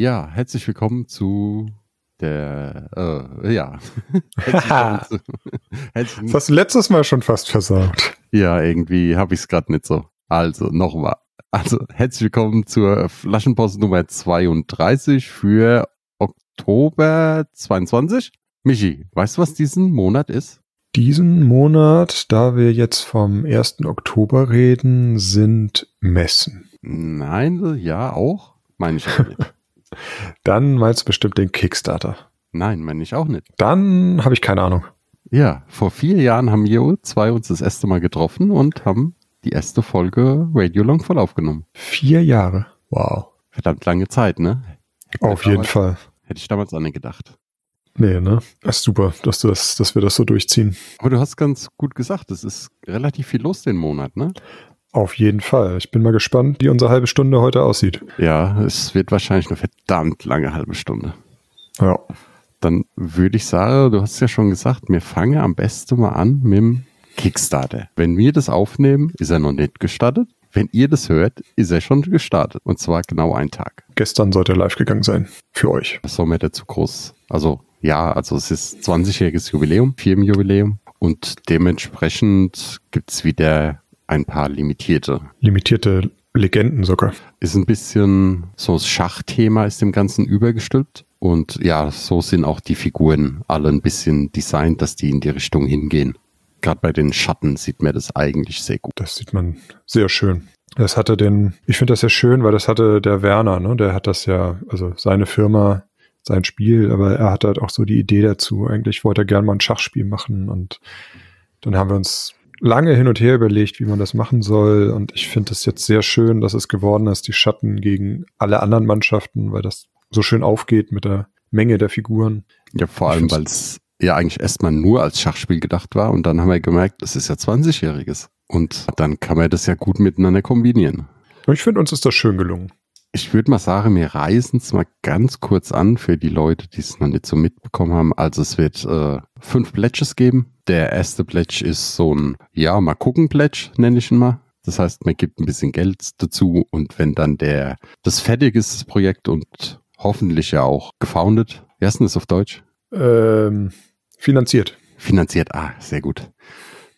Ja, herzlich willkommen zu der, äh, ja. zu, das hast du letztes Mal schon fast versagt. Ja, irgendwie habe ich es gerade nicht so. Also, nochmal. Also, herzlich willkommen zur Flaschenpost Nummer 32 für Oktober 22. Michi, weißt du, was diesen Monat ist? Diesen Monat, da wir jetzt vom 1. Oktober reden, sind Messen. Nein, ja, auch. Meine ich. Dann meinst du bestimmt den Kickstarter. Nein, meine ich auch nicht. Dann habe ich keine Ahnung. Ja, vor vier Jahren haben wir zwei uns das erste Mal getroffen und haben die erste Folge Radio Long voll aufgenommen. Vier Jahre. Wow. Verdammt lange Zeit, ne? Hätte Auf jeden damals, Fall. Hätte ich damals an den gedacht. Nee, ne? Das ist super, dass, du das, dass wir das so durchziehen. Aber du hast ganz gut gesagt, es ist relativ viel los den Monat, ne? Auf jeden Fall. Ich bin mal gespannt, wie unsere halbe Stunde heute aussieht. Ja, es wird wahrscheinlich eine verdammt lange halbe Stunde. Ja. Dann würde ich sagen, du hast ja schon gesagt, wir fangen am besten mal an mit dem Kickstarter. Wenn wir das aufnehmen, ist er noch nicht gestartet. Wenn ihr das hört, ist er schon gestartet. Und zwar genau einen Tag. Gestern sollte er live gegangen sein. Für euch. Was soll mir dazu groß? Also, ja, also es ist 20-jähriges Jubiläum, Firmenjubiläum. Und dementsprechend gibt's wieder ein paar limitierte. Limitierte Legenden sogar. Ist ein bisschen so das Schachthema ist dem Ganzen übergestülpt. Und ja, so sind auch die Figuren alle ein bisschen designt, dass die in die Richtung hingehen. Gerade bei den Schatten sieht man das eigentlich sehr gut. Das sieht man sehr schön. Das hatte den, ich finde das sehr schön, weil das hatte der Werner, ne? Der hat das ja, also seine Firma, sein Spiel, aber er hat halt auch so die Idee dazu. Eigentlich wollte er gerne mal ein Schachspiel machen und dann haben wir uns lange hin und her überlegt, wie man das machen soll. Und ich finde es jetzt sehr schön, dass es geworden ist, die Schatten gegen alle anderen Mannschaften, weil das so schön aufgeht mit der Menge der Figuren. Ja, vor allem, weil es ja eigentlich erstmal nur als Schachspiel gedacht war. Und dann haben wir gemerkt, das ist ja 20-Jähriges. Und dann kann man das ja gut miteinander kombinieren. Ich finde, uns ist das schön gelungen. Ich würde mal sagen, wir reißen es mal ganz kurz an für die Leute, die es noch nicht so mitbekommen haben. Also es wird äh, fünf Pledges geben. Der erste Pledge ist so ein, ja, mal gucken Pledge, nenne ich ihn mal. Das heißt, man gibt ein bisschen Geld dazu und wenn dann der, das fertig ist, das Projekt und hoffentlich ja auch gefoundet. Wie heißt denn das auf Deutsch? Ähm, finanziert. Finanziert, ah, sehr gut.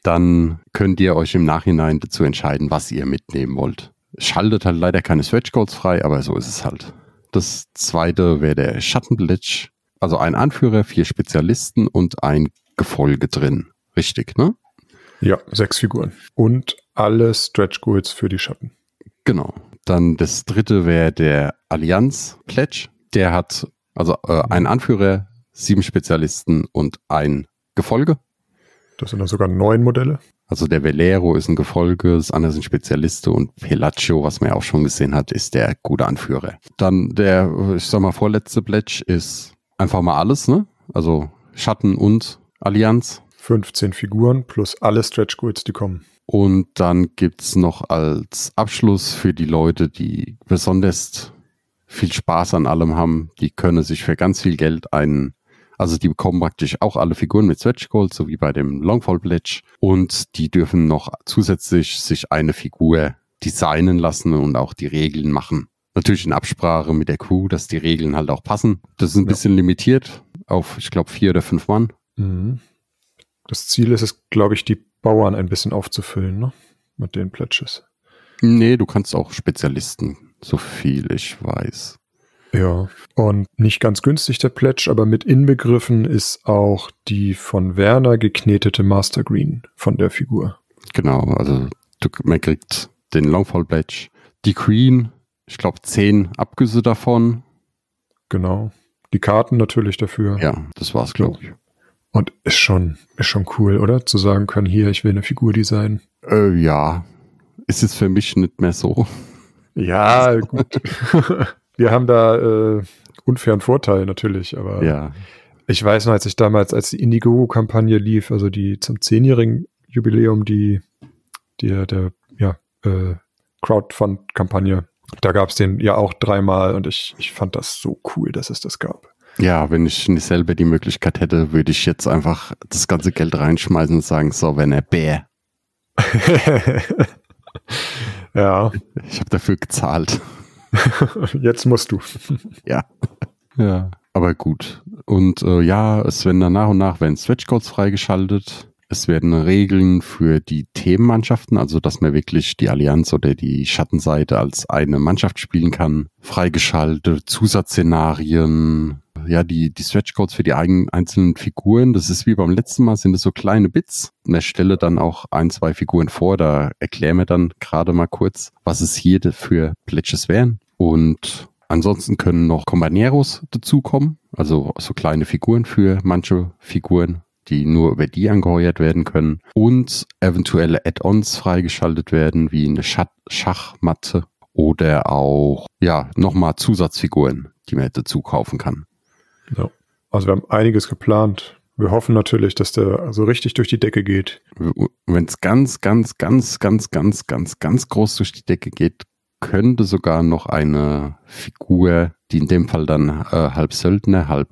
Dann könnt ihr euch im Nachhinein dazu entscheiden, was ihr mitnehmen wollt. Schaltet halt leider keine Stretch Goals frei, aber so ist es halt. Das zweite wäre der Schattenblitz. Also ein Anführer, vier Spezialisten und ein Gefolge drin. Richtig, ne? Ja, sechs Figuren. Und alle Stretch Goals für die Schatten. Genau. Dann das dritte wäre der Allianz Pledge. Der hat also äh, einen Anführer, sieben Spezialisten und ein Gefolge. Das sind dann sogar neun Modelle. Also der Velero ist ein Gefolge, das andere sind Spezialiste und Pelaccio, was man ja auch schon gesehen hat, ist der gute Anführer. Dann der, ich sag mal, vorletzte Pledge ist einfach mal alles, ne? Also Schatten und Allianz. 15 Figuren plus alle Stretch Goals, die kommen. Und dann gibt's noch als Abschluss für die Leute, die besonders viel Spaß an allem haben, die können sich für ganz viel Geld einen also die bekommen praktisch auch alle Figuren mit Stretch Gold, so wie bei dem Longfall Pledge. Und die dürfen noch zusätzlich sich eine Figur designen lassen und auch die Regeln machen. Natürlich in Absprache mit der Crew, dass die Regeln halt auch passen. Das ist ein ja. bisschen limitiert auf, ich glaube, vier oder fünf Mann. Mhm. Das Ziel ist es, glaube ich, die Bauern ein bisschen aufzufüllen, ne? Mit den Pledges. Nee, du kannst auch Spezialisten, so viel ich weiß. Ja, und nicht ganz günstig der Pledge, aber mit inbegriffen ist auch die von Werner geknetete Master Green von der Figur. Genau, also du, man kriegt den Longfall Pledge, die Queen, ich glaube zehn Abgüsse davon. Genau. Die Karten natürlich dafür. Ja, das war's, glaube ich. Und ist schon, ist schon cool, oder? Zu sagen können, hier, ich will eine Figur designen. Äh, ja, ist es für mich nicht mehr so. Ja, gut. Wir haben da äh, unfairen Vorteil natürlich, aber Ja, ich weiß noch, als ich damals, als die Indiegogo-Kampagne lief, also die zum zehnjährigen Jubiläum, die, die der, ja, äh, Crowdfund-Kampagne, da gab es den ja auch dreimal und ich, ich fand das so cool, dass es das gab. ja, wenn ich nicht selber die Möglichkeit hätte, würde ich jetzt einfach das ganze Geld reinschmeißen und sagen, so, wenn er Bär, ja, ich habe dafür gezahlt. jetzt musst du. Ja. Ja. Aber gut. Und äh, ja, es werden dann nach und nach werden Stretch Codes freigeschaltet. Es werden Regeln für die Themenmannschaften, also dass man wirklich die Allianz oder die Schattenseite als eine Mannschaft spielen kann, freigeschaltet, Zusatzszenarien, ja, die, die Stretch Codes für die eigenen einzelnen Figuren. Das ist wie beim letzten Mal, sind es so kleine Bits. Und er stelle dann auch ein, zwei Figuren vor, da erklären wir dann gerade mal kurz, was es hier für Pledges wären. Und ansonsten können noch Companeros dazukommen, also so kleine Figuren für manche Figuren, die nur über die angeheuert werden können. Und eventuelle Add-ons freigeschaltet werden, wie eine Schach Schachmatte oder auch, ja, nochmal Zusatzfiguren, die man dazu kaufen kann. Ja. Also wir haben einiges geplant. Wir hoffen natürlich, dass der so richtig durch die Decke geht. Wenn es ganz, ganz, ganz, ganz, ganz, ganz, ganz groß durch die Decke geht, könnte sogar noch eine Figur, die in dem Fall dann äh, halb Söldner, halb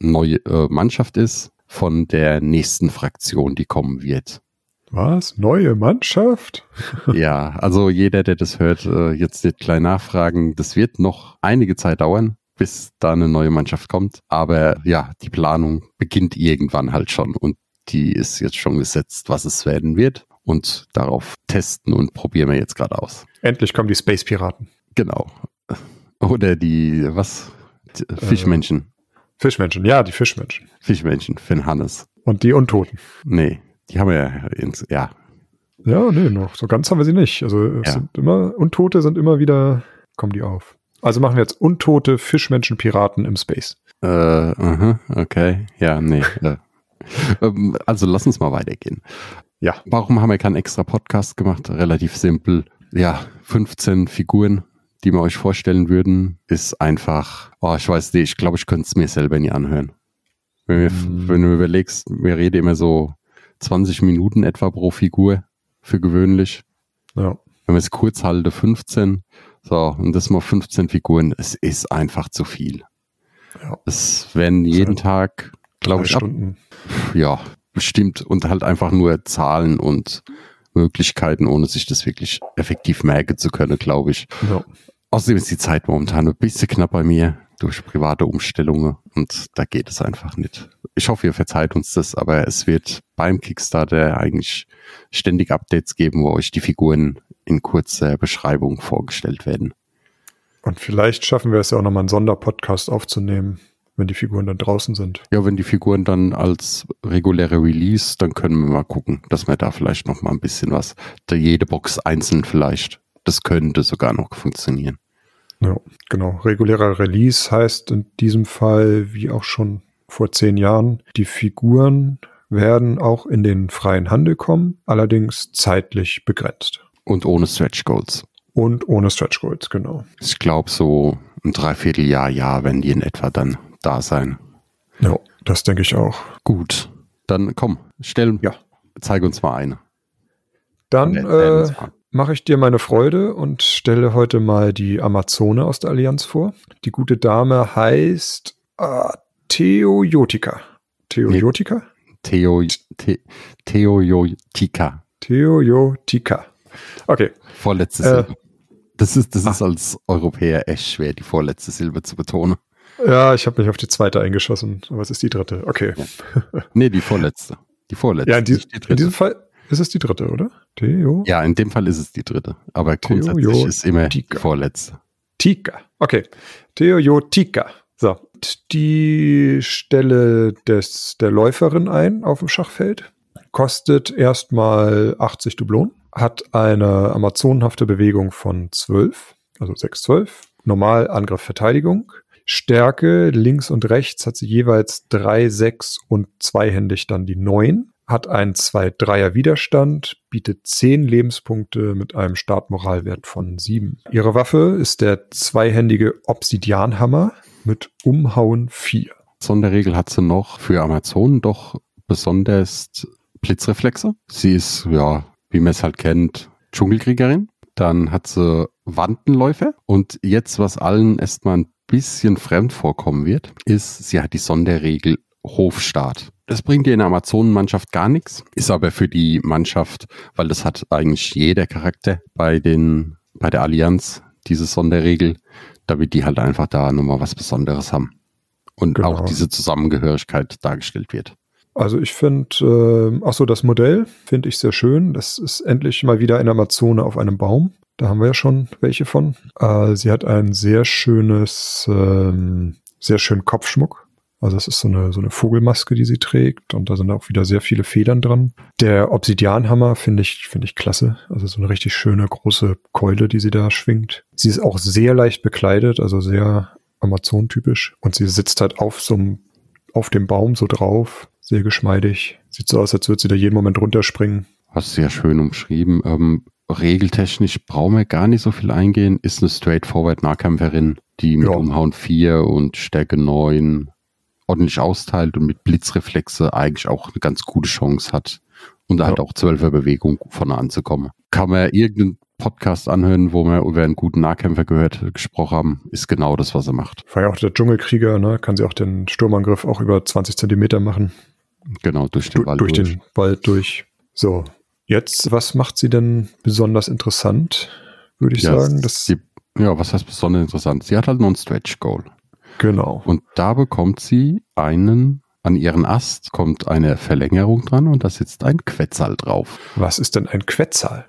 neue äh, Mannschaft ist, von der nächsten Fraktion, die kommen wird. Was? Neue Mannschaft? ja, also jeder, der das hört, äh, jetzt nicht klein nachfragen. Das wird noch einige Zeit dauern, bis da eine neue Mannschaft kommt. Aber ja, die Planung beginnt irgendwann halt schon und die ist jetzt schon gesetzt, was es werden wird. Und darauf testen und probieren wir jetzt gerade aus. Endlich kommen die Space Piraten. Genau. Oder die, was? Die Fischmenschen. Fischmenschen, ja, die Fischmenschen. Fischmenschen, Finn Hannes. Und die Untoten. Nee, die haben wir ja, ins, ja, Ja, nee, noch. So ganz haben wir sie nicht. Also es Ja. sind immer, Untote sind immer wieder, kommen die auf. Also machen wir jetzt Untote Fischmenschen Piraten im Space. Äh, okay. Ja, nee. äh. Ähm, Also lass uns mal weitergehen. Ja. Warum haben wir keinen extra Podcast gemacht? Relativ simpel. Ja, 15 Figuren, die wir euch vorstellen würden, ist einfach, oh, ich weiß nicht, ich glaube, ich könnte es mir selber nie anhören. Wenn, wir, Mm. wenn du überlegst, wir reden immer so 20 Minuten etwa pro Figur für gewöhnlich. Ja. Wenn wir es kurz halte, 15. So, und das mal 15 Figuren, es ist einfach zu viel. Ja. Es werden jeden Tag, glaube ich, ab, ja, bestimmt und halt einfach nur Zahlen und Möglichkeiten, ohne sich das wirklich effektiv merken zu können, glaube ich. Ja. Außerdem ist die Zeit momentan ein bisschen knapp bei mir durch private Umstellungen und da geht es einfach nicht. Ich hoffe, ihr verzeiht uns das, aber es wird beim Kickstarter eigentlich ständig Updates geben, wo euch die Figuren in kurzer Beschreibung vorgestellt werden. Und vielleicht schaffen wir es ja auch nochmal einen Sonderpodcast aufzunehmen, wenn die Figuren dann draußen sind. Ja, wenn die Figuren dann als reguläre Release, dann können wir mal gucken, dass wir da vielleicht noch mal ein bisschen was, jede Box einzeln vielleicht. Das könnte sogar noch funktionieren. Ja, genau. Regulärer Release heißt in diesem Fall, wie auch schon vor zehn Jahren, die Figuren werden auch in den freien Handel kommen, allerdings zeitlich begrenzt. Und ohne Stretch Goals. Und ohne Stretch Goals, genau. Ich glaube, so ein Dreivierteljahr, Jahr werden die in etwa dann da sein. Ja, das denke ich auch. Gut, dann komm, stell, Ja. zeig uns mal eine. Dann Erzähl äh. Mache ich dir meine Freude und stelle heute mal die Amazone aus der Allianz vor. Die gute Dame heißt äh, Theojotika. Theojotika? Theo, The, Theojotika. Theojotika. Okay, Vorletzte Äh. Silbe. Das ist, das ist als Europäer echt schwer, die vorletzte Silbe zu betonen. ja, ich habe mich auf die zweite eingeschossen, aber es ist die dritte. Okay. Nee, die vorletzte. Die vorletzte. Ja, in, die, die in diesem Fall ist es die dritte, oder? Theo Ja, in dem Fall ist es die dritte. Aber grundsätzlich Theojotika. ist immer die vorletzte. Tika. Okay. Theojotika. So. Die Stelle des, der Läuferin ein auf dem Schachfeld. Kostet erstmal 80 Dublonen. Hat eine amazonenhafte Bewegung von 12, also 6, 12. Normal Angriff, Verteidigung. Stärke links und rechts hat sie jeweils drei, sechs und zweihändig dann die neun. Hat einen 2-3er Widerstand, bietet 10 Lebenspunkte mit einem Startmoralwert von 7. Ihre Waffe ist der zweihändige Obsidianhammer mit Umhauen 4. Sonderregel hat sie noch für Amazonen doch besonders Blitzreflexe. Sie ist, ja, wie man es halt kennt, Dschungelkriegerin. Dann hat sie Wandenläufe. Und jetzt, was allen erstmal ein bisschen fremd vorkommen wird, ist, sie hat die Sonderregel Hofstaat. Das bringt dir in der Amazonenmannschaft gar nichts, ist aber für die Mannschaft, weil das hat eigentlich jeder Charakter bei den, bei der Allianz, diese Sonderregel, damit die halt einfach da nochmal was Besonderes haben. Und genau. auch diese Zusammengehörigkeit dargestellt wird. Also ich finde, äh, ach so, das Modell finde ich sehr schön. Das ist endlich mal wieder eine Amazone auf einem Baum. Da haben wir ja schon welche von. Äh, sie hat ein sehr schönes, ähm, sehr schönen Kopfschmuck. Also es ist so eine, so eine Vogelmaske, die sie trägt und da sind auch wieder sehr viele Federn dran. Der Obsidianhammer finde ich, finde ich klasse. Also so eine richtig schöne große Keule, die sie da schwingt. Sie ist auch sehr leicht bekleidet, also sehr Amazon-typisch. Und sie sitzt halt auf so einem, auf dem Baum so drauf. Sehr geschmeidig. Sieht so aus, als würde sie da jeden Moment runterspringen. Hast sehr schön umschrieben. Ähm, regeltechnisch brauchen wir gar nicht so viel eingehen. Ist eine straightforward Nahkämpferin, die mit ja. Umhauen 4 und Stärke 9 ordentlich austeilt und mit Blitzreflexe eigentlich auch eine ganz gute Chance hat und ja. halt auch zwölfer Bewegung vorne anzukommen. Kann man irgendeinen Podcast anhören, wo wir über einen guten Nahkämpfer gehört, gesprochen haben, ist genau das, was er macht. War ja auch der Dschungelkrieger, ne? Kann sie auch den Sturmangriff auch über 20 Zentimeter machen. Genau, durch den du, Wald durch. Durch den Wald durch. So, jetzt, was macht sie denn besonders interessant, würde ich ja, sagen? Das die, ja, was heißt besonders interessant? Sie hat halt noch ein Stretch Goal. Genau. Und da bekommt sie einen, an ihren Ast kommt eine Verlängerung dran und da sitzt ein Quetzal drauf. Was ist denn ein Quetzal?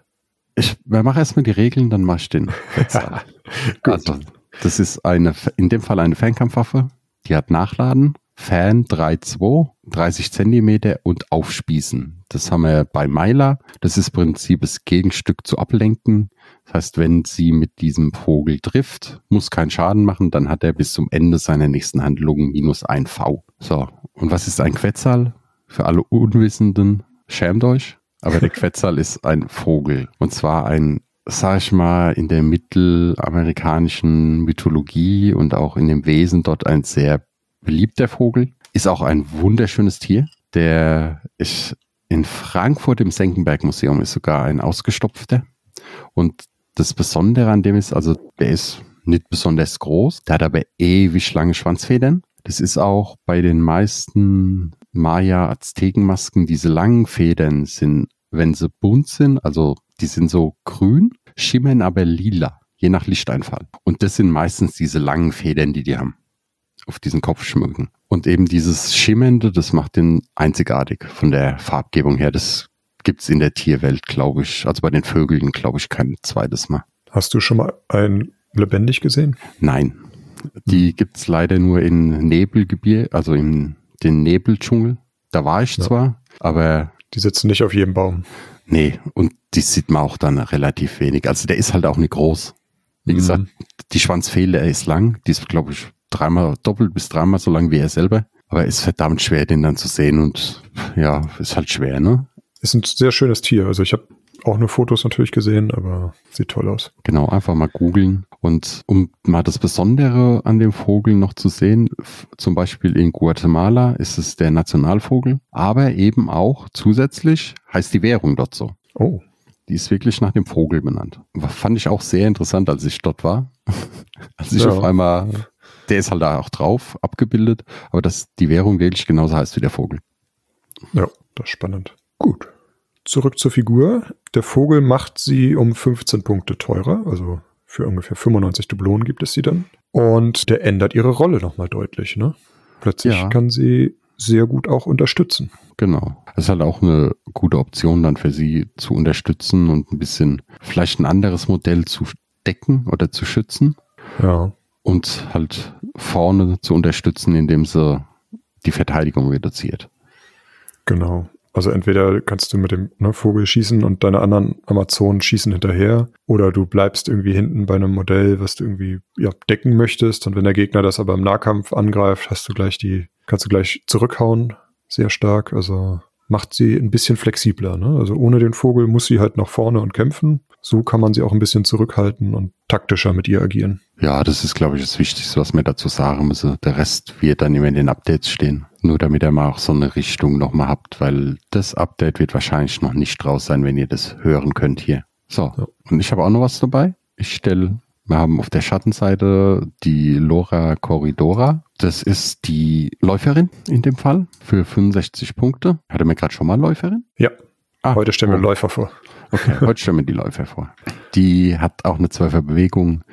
Ich mache erstmal die Regeln, dann mache ich den Quetzal. also, das ist eine, in dem Fall eine Fernkampfwaffe, die hat Nachladen, Fan 3.2, 30 Zentimeter und Aufspießen. Das haben wir bei Myla. Das ist im Prinzip das Gegenstück zu Ablenken. Das heißt, wenn sie mit diesem Vogel trifft, muss keinen Schaden machen, dann hat er bis zum Ende seiner nächsten Handlung minus ein V. So. Und was ist ein Quetzal? Für alle Unwissenden, schämt euch. Aber der Quetzal ist ein Vogel. Und zwar ein sag ich mal, in der mittelamerikanischen Mythologie und auch in dem Wesen dort ein sehr beliebter Vogel. Ist auch ein wunderschönes Tier. Der ist in Frankfurt im Senckenberg Museum ist sogar ein ausgestopfter. Und das Besondere an dem ist, also der ist nicht besonders groß, der hat aber ewig lange Schwanzfedern. Das ist auch bei den meisten Maya-Aztekenmasken, diese langen Federn sind, wenn sie bunt sind, also die sind so grün, schimmern aber lila, je nach Lichteinfall. Und das sind meistens diese langen Federn, die die haben auf diesen Kopf schmücken. Und eben dieses Schimmernde, das macht den einzigartig von der Farbgebung her. Das gibt's in der Tierwelt, glaube ich. Also bei den Vögeln, glaube ich, kein zweites Mal. Hast du schon mal ein lebendig gesehen? Nein. Die hm. gibt's leider nur in Nebelgebirge, also in den Nebeldschungel. Da war ich ja. zwar, aber. Die sitzen nicht auf jedem Baum. Nee, und die sieht man auch dann relativ wenig. Also der ist halt auch nicht groß. Wie mhm. gesagt, die Schwanzfehle ist lang. Die ist, glaube ich, dreimal, doppelt bis dreimal so lang wie er selber. Aber ist verdammt schwer, den dann zu sehen und ja, ist halt schwer, ne? Ist ein sehr schönes Tier. Also ich habe auch nur Fotos natürlich gesehen, aber sieht toll aus. Genau, einfach mal googeln. Und um mal das Besondere an dem Vogel noch zu sehen, zum Beispiel in Guatemala ist es der Nationalvogel, aber eben auch zusätzlich heißt die Währung dort so. Oh. Die ist wirklich nach dem Vogel benannt. Fand ich auch sehr interessant, als ich dort war. als ich ja. auf einmal der ist halt da auch drauf, abgebildet, aber dass die Währung wirklich genauso heißt wie der Vogel. Ja, das ist spannend. Gut. Zurück zur Figur. Der Vogel macht sie um 15 Punkte teurer, also für ungefähr 95 Dublonen gibt es sie dann. Und der ändert ihre Rolle nochmal deutlich, ne? Plötzlich ja. kann sie sehr gut auch unterstützen. Genau. Das ist halt auch eine gute Option dann für sie zu unterstützen und ein bisschen vielleicht ein anderes Modell zu decken oder zu schützen. Ja und halt vorne zu unterstützen, indem sie die Verteidigung reduziert. Genau. Also entweder kannst du mit dem ne, Vogel schießen und deine anderen Amazonen schießen hinterher oder du bleibst irgendwie hinten bei einem Modell, was du irgendwie ja, decken möchtest und wenn der Gegner das aber im Nahkampf angreift, hast du gleich die, kannst du gleich zurückhauen, sehr stark. Also macht sie ein bisschen flexibler. Ne? Also ohne den Vogel muss sie halt nach vorne und kämpfen. So kann man sie auch ein bisschen zurückhalten und taktischer mit ihr agieren. Ja, das ist, glaube ich, das Wichtigste, was mir dazu sagen müsse. Der Rest wird dann immer in den Updates stehen. Nur damit ihr mal auch so eine Richtung nochmal habt, weil das Update wird wahrscheinlich noch nicht draus sein, wenn ihr das hören könnt hier. So, ja. und ich habe auch noch was dabei. Ich stelle, wir haben auf der Schattenseite die Lora Corridora. Das ist die Läuferin in dem Fall für 65 Punkte. Hatte mir gerade schon mal Läuferin? Ja. Ah, Heute stellen wir. Läufer vor. Okay, heute stellen wir die Läufer vor. Die hat auch eine 12er Bewegung.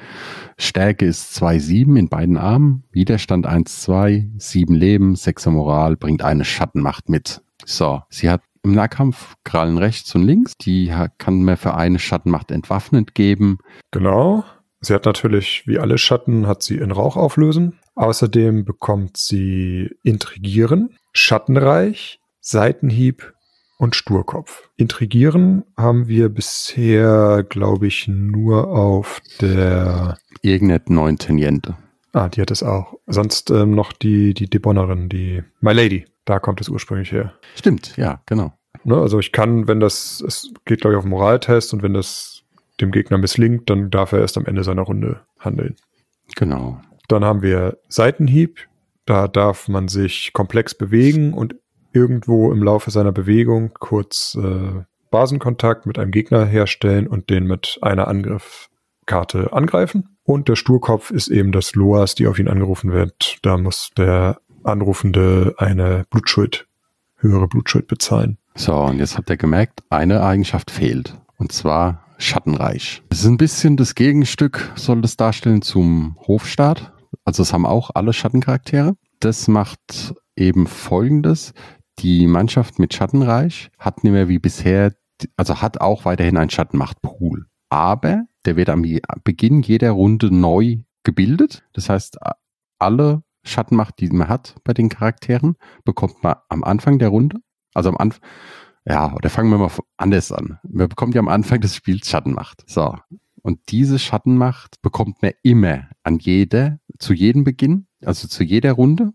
Stärke ist 2,7 in beiden Armen. Widerstand 1,2, 7 Leben, 6er Moral, bringt eine Schattenmacht mit. So, sie hat im Nahkampf Krallen rechts und links. Die kann mir für eine Schattenmacht entwaffnend geben. Genau. Sie hat natürlich, wie alle Schatten, hat sie in Rauch auflösen. Außerdem bekommt sie Intrigieren, Schattenreich, Seitenhieb und Sturkopf. Intrigieren haben wir bisher, glaube ich, nur auf der Irgendet 9 Teniente. Ah, die hat es auch. Sonst ähm, noch die, die Debonnerin, die My Lady. Da kommt es ursprünglich her. Stimmt, ja, genau. Ne, also ich kann, wenn das, es geht, glaube ich, auf den Moraltest und wenn das dem Gegner misslingt, dann darf er erst am Ende seiner Runde handeln. Genau. Dann haben wir Seitenhieb. Da darf man sich komplex bewegen und irgendwo im Laufe seiner Bewegung kurz äh, Basenkontakt mit einem Gegner herstellen und den mit einer Angriffkarte angreifen. Und der Sturkopf ist eben das Loas, die auf ihn angerufen wird. Da muss der Anrufende eine Blutschuld, höhere Blutschuld bezahlen. So, und jetzt habt ihr gemerkt, eine Eigenschaft fehlt. Und zwar Schattenreich. Es ist ein bisschen das Gegenstück, soll das darstellen zum Hofstaat. Also es haben auch alle Schattencharaktere. Das macht eben folgendes die Mannschaft mit Schattenreich hat nicht mehr wie bisher, also hat auch weiterhin einen Schattenmachtpool. Aber der wird am Beginn jeder Runde neu gebildet. Das heißt, alle Schattenmacht, die man hat bei den Charakteren, bekommt man am Anfang der Runde. Also am Anfang, ja, oder fangen wir mal anders an. Man bekommt ja am Anfang des Spiels Schattenmacht. So. Und diese Schattenmacht bekommt man immer an jeder, zu jedem Beginn, also zu jeder Runde.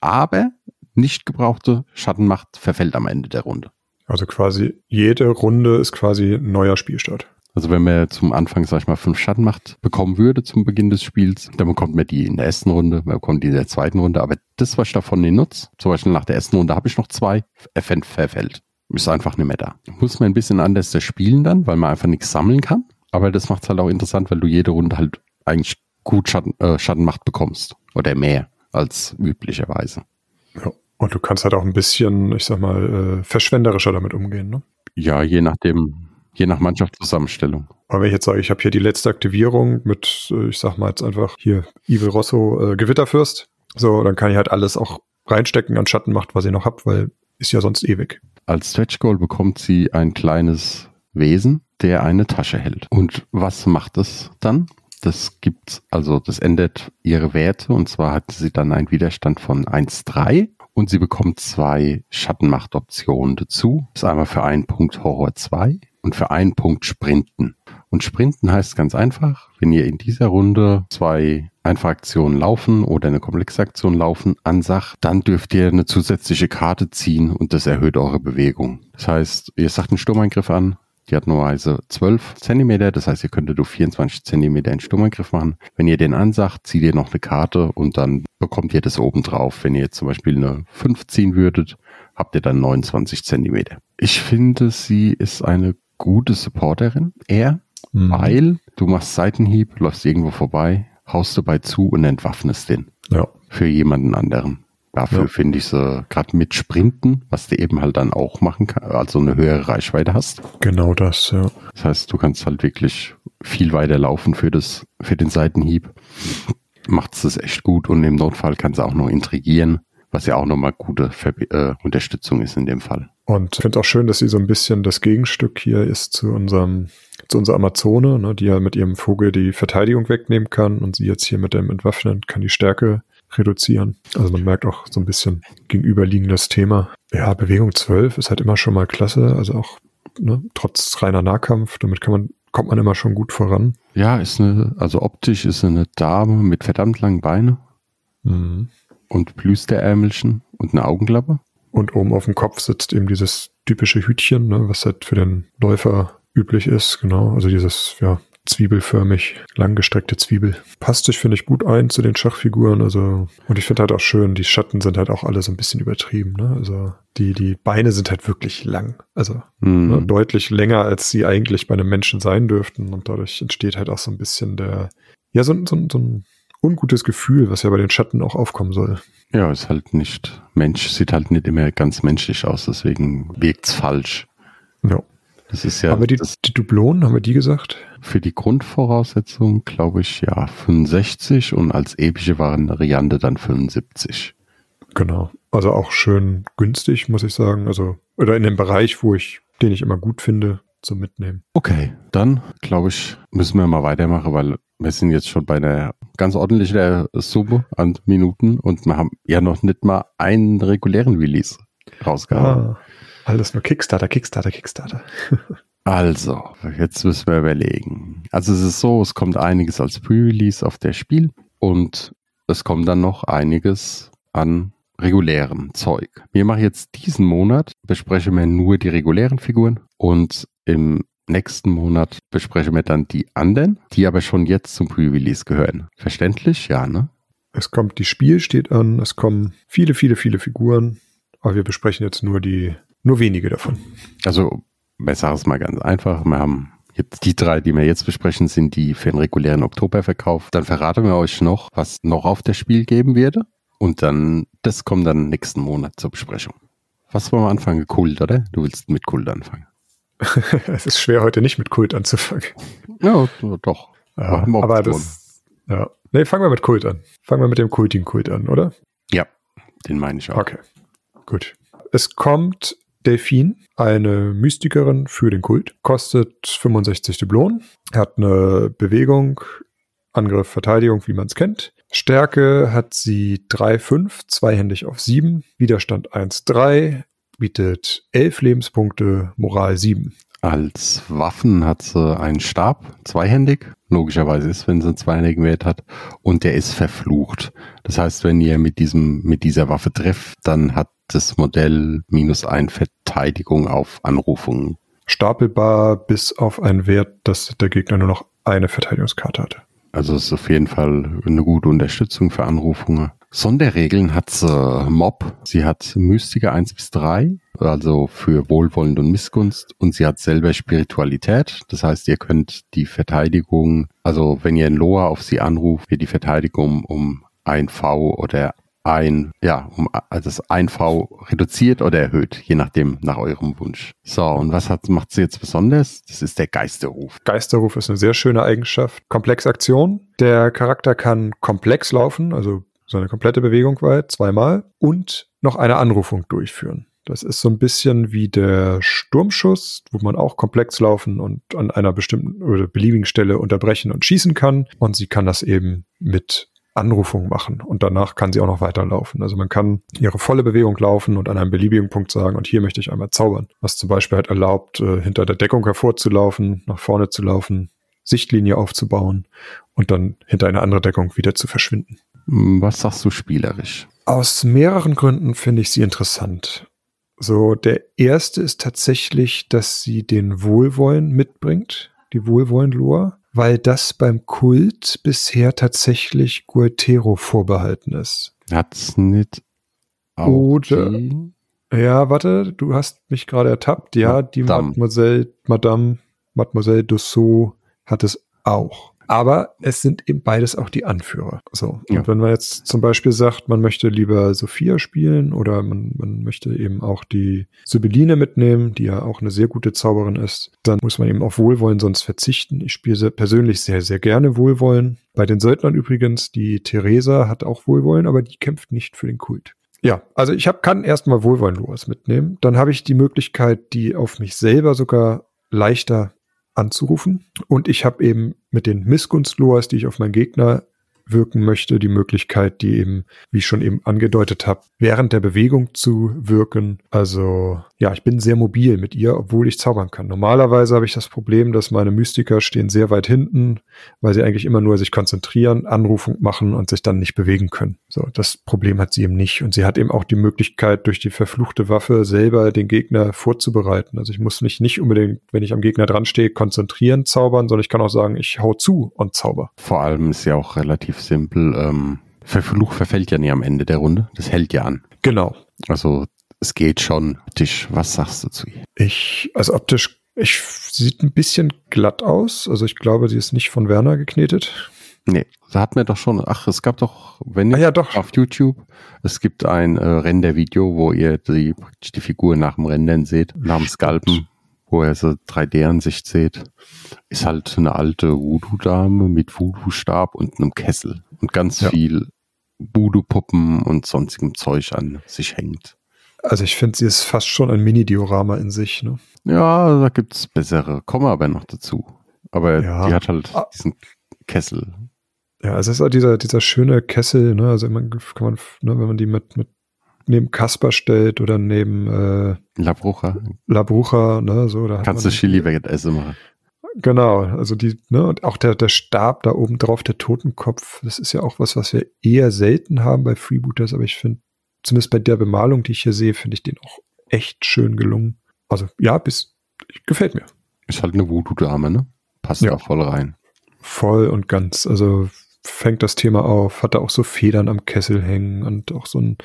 Aber nicht gebrauchte Schattenmacht verfällt am Ende der Runde. Also quasi jede Runde ist quasi ein neuer Spielstart. Also wenn man zum Anfang, sag ich mal, fünf Schattenmacht bekommen würde zum Beginn des Spiels, dann bekommt man die in der ersten Runde, man bekommt die in der zweiten Runde, aber das, was ich davon nicht nutze, zum Beispiel nach der ersten Runde habe ich noch zwei, verfällt. Ist einfach nicht mehr da. Muss man ein bisschen anders spielen dann, weil man einfach nichts sammeln kann. Aber das macht es halt auch interessant, weil du jede Runde halt eigentlich gut Schatten, äh, Schattenmacht bekommst. Oder mehr als üblicherweise. Ja. Und du kannst halt auch ein bisschen, ich sag mal, äh, verschwenderischer damit umgehen, ne? Ja, je nachdem, je nach Mannschaftszusammenstellung. Aber wenn ich jetzt sage, ich habe hier die letzte Aktivierung mit, äh, ich sag mal jetzt einfach hier Evil Rosso äh, Gewitterfürst, so, dann kann ich halt alles auch reinstecken an Schattenmacht, was ich noch hab, weil ist ja sonst ewig. Als Stretch Goal bekommt sie ein kleines Wesen, der eine Tasche hält. Und was macht es dann? Das gibt, also das ändert ihre Werte und zwar hat sie dann einen Widerstand von 1,3 und sie bekommt zwei Schattenmacht-Optionen dazu. Das ist einmal für einen Punkt Horror 2 und für einen Punkt Sprinten. Und Sprinten heißt ganz einfach, wenn ihr in dieser Runde zwei Einfachaktionen laufen oder eine Komplexaktion laufen ansagt, dann dürft ihr eine zusätzliche Karte ziehen und das erhöht eure Bewegung. Das heißt, ihr sagt einen Sturmangriff an, die hat normalerweise 12 Zentimeter, das heißt, ihr könntet durch 24 Zentimeter einen Sturmangriff machen. Wenn ihr den ansagt, zieht ihr noch eine Karte und dann bekommt ihr das oben drauf. Wenn ihr jetzt zum Beispiel eine 5 ziehen würdet, habt ihr dann 29 Zentimeter. Ich finde, sie ist eine gute Supporterin, eher, mhm. weil du machst Seitenhieb, läufst irgendwo vorbei, haust dabei zu und entwaffnest den. Ja. Für jemanden anderen. Dafür ja. finde ich sie gerade mit Sprinten, was du eben halt dann auch machen kannst, also eine höhere Reichweite hast. Genau das, ja. Das heißt, du kannst halt wirklich viel weiter laufen für das, für den Seitenhieb. Macht es echt gut und im Notfall kannst du auch noch intrigieren, was ja auch nochmal gute Ver äh, Unterstützung ist in dem Fall. Und ich finde auch schön, dass sie so ein bisschen das Gegenstück hier ist zu unserem, zu unserer Amazone, ne, die ja mit ihrem Vogel die Verteidigung wegnehmen kann und sie jetzt hier mit dem Entwaffnen kann die Stärke reduzieren. Also man merkt auch so ein bisschen gegenüberliegendes Thema. Ja, Bewegung 12 ist halt immer schon mal klasse, also auch ne, trotz reiner Nahkampf, damit kann man, kommt man immer schon gut voran. Ja, ist eine, also optisch ist eine Dame mit verdammt langen Beinen Mhm. und Plüsterärmelchen und eine Augenklappe. Und oben auf dem Kopf sitzt eben dieses typische Hütchen, ne, was halt für den Läufer üblich ist, genau. Also dieses, ja, zwiebelförmig langgestreckte Zwiebel. Passt sich, finde ich, gut ein zu den Schachfiguren. Also, und ich finde halt auch schön, die Schatten sind halt auch alle so ein bisschen übertrieben, ne? Also die, die Beine sind halt wirklich lang. Also Mhm. ne, deutlich länger, als sie eigentlich bei einem Menschen sein dürften. Und dadurch entsteht halt auch so ein bisschen der, ja, so, ein- so, ein- so ein ungutes Gefühl, was ja bei den Schatten auch aufkommen soll. Ja, ist halt nicht, Mensch sieht halt nicht immer ganz menschlich aus, deswegen wirkt's falsch. Ja. Das ist ja haben wir die, das, die Dublonen, haben wir die gesagt? für die Grundvoraussetzung, glaube ich, ja, 65 und als epische Variante dann 75. Genau. Also auch schön günstig, muss ich sagen. Also, oder in dem Bereich, wo ich, den ich immer gut finde, zum Mitnehmen. Okay, dann glaube ich, müssen wir mal weitermachen, weil wir sind jetzt schon bei einer ganz ordentlichen Summe an Minuten und wir haben ja noch nicht mal einen regulären Release rausgehauen. Ah, alles nur Kickstarter, Kickstarter, Kickstarter. Also, jetzt müssen wir überlegen. Also es ist so, es kommt einiges als Pre-Release auf das Spiel und es kommt dann noch einiges an regulären Zeug. Wir machen jetzt diesen Monat, besprechen wir nur die regulären Figuren und im nächsten Monat besprechen wir dann die anderen, die aber schon jetzt zum Pre-Release gehören. Verständlich? Ja, ne? Es kommt, die Spiel steht an, es kommen viele, viele, viele Figuren, aber wir besprechen jetzt nur die, nur wenige davon. Also, ich sage es mal ganz einfach. Wir haben jetzt die drei, die wir jetzt besprechen, sind die für den regulären Oktoberverkauf. Dann verraten wir euch noch, was noch auf das Spiel geben werde. Und dann, das kommt dann nächsten Monat zur Besprechung. Was wollen wir anfangen? Kult, oder? Du willst mit Kult anfangen. es ist schwer, heute nicht mit Kult anzufangen. Ja, doch. Ja, aber das, ja. Nee, fangen wir mit Kult an. Fangen wir mit dem kultigen Kult an, oder? Ja, den meine ich auch. Okay, gut. Es kommt Delphine, eine Mystikerin für den Kult, kostet 65 Dublonen, hat eine Bewegung, Angriff, Verteidigung, wie man es kennt. Stärke hat sie 3,5, zweihändig auf 7, Widerstand 1,3, bietet 11 Lebenspunkte, Moral 7. Als Waffen hat sie einen Stab, zweihändig. Logischerweise ist, wenn sie einen zweihändigen Wert hat. Und der ist verflucht. Das heißt, wenn ihr mit diesem, mit dieser Waffe trefft, dann hat das Modell minus ein Verteidigung auf Anrufungen. Stapelbar bis auf einen Wert, dass der Gegner nur noch eine Verteidigungskarte hatte. Also ist auf jeden Fall eine gute Unterstützung für Anrufungen. Sonderregeln hat sie Mob. Sie hat Mystiker 1 bis 3, also für Wohlwollend und Missgunst. Und sie hat selber Spiritualität. Das heißt, ihr könnt die Verteidigung, also wenn ihr einen Loa auf sie anruft, wird die Verteidigung um ein V oder ein, ja, um also das ein V reduziert oder erhöht, je nachdem, nach eurem Wunsch. So, und was hat, macht sie jetzt besonders? Das ist der Geisterruf. Geisterruf ist eine sehr schöne Eigenschaft. Komplexaktion. Der Charakter kann komplex laufen, also seine komplette Bewegung weit, zweimal, und noch eine Anrufung durchführen. Das ist so ein bisschen wie der Sturmschuss, wo man auch komplex laufen und an einer bestimmten oder beliebigen Stelle unterbrechen und schießen kann. Und sie kann das eben mit Anrufung machen und danach kann sie auch noch weiterlaufen. Also man kann ihre volle Bewegung laufen und an einem beliebigen Punkt sagen, und hier möchte ich einmal zaubern. Was zum Beispiel halt erlaubt, äh, hinter der Deckung hervorzulaufen, nach vorne zu laufen, Sichtlinie aufzubauen und dann hinter eine andere Deckung wieder zu verschwinden. Was sagst du spielerisch? Aus mehreren Gründen finde ich sie interessant. So, der erste ist tatsächlich, dass sie den Wohlwollen mitbringt, die Wohlwollen-Lore, weil das beim Kult bisher tatsächlich Gualtero vorbehalten ist. Hat's nicht auch Oder- die? Ja, warte, du hast mich gerade ertappt. Ja, die Madame. Mademoiselle, Madame, Mademoiselle Dussault hat es auch. Aber es sind eben beides auch die Anführer. So. Ja. Und wenn man jetzt zum Beispiel sagt, man möchte lieber Sophia spielen oder man, man möchte eben auch die Sibylline mitnehmen, die ja auch eine sehr gute Zauberin ist, dann muss man eben auf Wohlwollen sonst verzichten. Ich spiele persönlich sehr, sehr gerne Wohlwollen. Bei den Söldnern übrigens, die Theresa hat auch Wohlwollen, aber die kämpft nicht für den Kult. Ja, also ich hab, kann erstmal Wohlwollen-Loas mitnehmen. Dann habe ich die Möglichkeit, die auf mich selber sogar leichter anzurufen. Und ich habe eben mit den Missgunst-Loas, die ich auf meinen Gegner wirken möchte, die Möglichkeit, die eben, wie ich schon eben angedeutet habe, während der Bewegung zu wirken. Also ja, ich bin sehr mobil mit ihr, obwohl ich zaubern kann. Normalerweise habe ich das Problem, dass meine Mystiker stehen sehr weit hinten, weil sie eigentlich immer nur sich konzentrieren, Anrufung machen und sich dann nicht bewegen können. So, das Problem hat sie eben nicht. Und sie hat eben auch die Möglichkeit, durch die verfluchte Waffe selber den Gegner vorzubereiten. Also ich muss mich nicht unbedingt, wenn ich am Gegner dran stehe, konzentrieren, zaubern, sondern ich kann auch sagen, ich hau zu und zauber. Vor allem ist ja auch relativ simpel. Ähm, Verfluch verfällt ja nie am Ende der Runde. Das hält ja an. Genau. Also es geht schon. Tisch, was sagst du zu ihr? Ich, also optisch, ich sieht ein bisschen glatt aus. Also ich glaube, sie ist nicht von Werner geknetet. Nee, da hat mir doch schon, ach, es gab doch, wenn Ah, ja, doch. auf YouTube, es gibt ein äh, Render-Video, wo ihr die, praktisch die Figur nach dem Rendern seht, nach dem Scalpen, wo ihr so 3D-Ansicht seht. Ist halt eine alte Voodoo-Dame mit Voodoo-Stab und einem Kessel und ganz Ja. viel Voodoo-Puppen und sonstigem Zeug an sich hängt. Also ich finde, sie ist fast schon ein Mini-Diorama in sich. Ne? Ja, da gibt's bessere. Kommen aber noch dazu. Aber Ja. die hat halt Ah. diesen Kessel. Ja, es ist halt dieser, dieser schöne Kessel, ne? Also man kann man, ne, wenn man die mit, mit neben Kasper stellt oder neben äh, Labrucher. Labrucha, ne, so, da Kannst du Chili wegessen machen. Genau, also die, ne, und auch der, der Stab da oben drauf, der Totenkopf, das ist ja auch was, was wir eher selten haben bei Freebooters, aber ich finde, zumindest bei der Bemalung, die ich hier sehe, finde ich den auch echt schön gelungen. Also, ja, bis, gefällt mir. Ist halt eine Voodoo-Dame, ne? Passt Ja. da voll rein. Voll und ganz. Also fängt das Thema auf, hat da auch so Federn am Kessel hängen und auch so ein,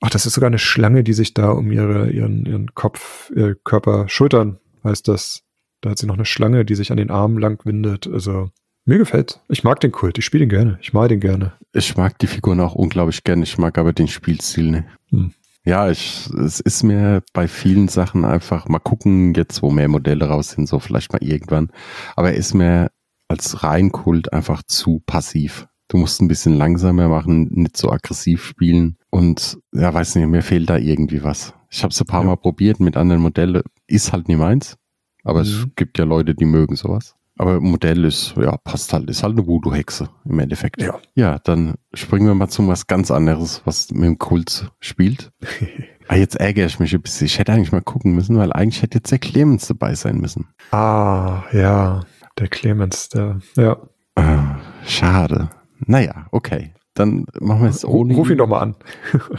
ach, das ist sogar eine Schlange, die sich da um ihre, ihren, ihren Kopf, ihr Körper, Schultern heißt das. Da hat sie noch eine Schlange, die sich an den Armen lang windet. Also mir gefällt's. Ich mag den Kult, ich spiele den gerne. Ich mal den gerne. Ich mag die Figuren auch unglaublich gerne. Ich mag aber den Spielstil nicht. Hm. Ja, ich, es ist mir bei vielen Sachen einfach mal gucken, jetzt wo mehr Modelle raus sind, so vielleicht mal irgendwann. Aber er ist mir als Reinkult einfach zu passiv. Du musst ein bisschen langsamer machen, nicht so aggressiv spielen. Und ja, weiß nicht, mir fehlt da irgendwie was. Ich habe es ein paar Ja. Mal probiert mit anderen Modellen. Ist halt nie meins. Aber es Mhm. gibt ja Leute, die mögen sowas. Aber Modell ist, ja, passt halt, ist halt eine Voodoo-Hexe im Endeffekt. Ja. Ja, dann springen wir mal zu was ganz anderes, was mit dem Kult spielt. Ah, jetzt ärgere ich mich ein bisschen. Ich hätte eigentlich mal gucken müssen, weil eigentlich hätte jetzt der Clemens dabei sein müssen. Ah, ja. Der Clemens, der, ja. Ah, schade. Naja, okay. Dann machen wir es ohne. Ruf ihn doch mal an.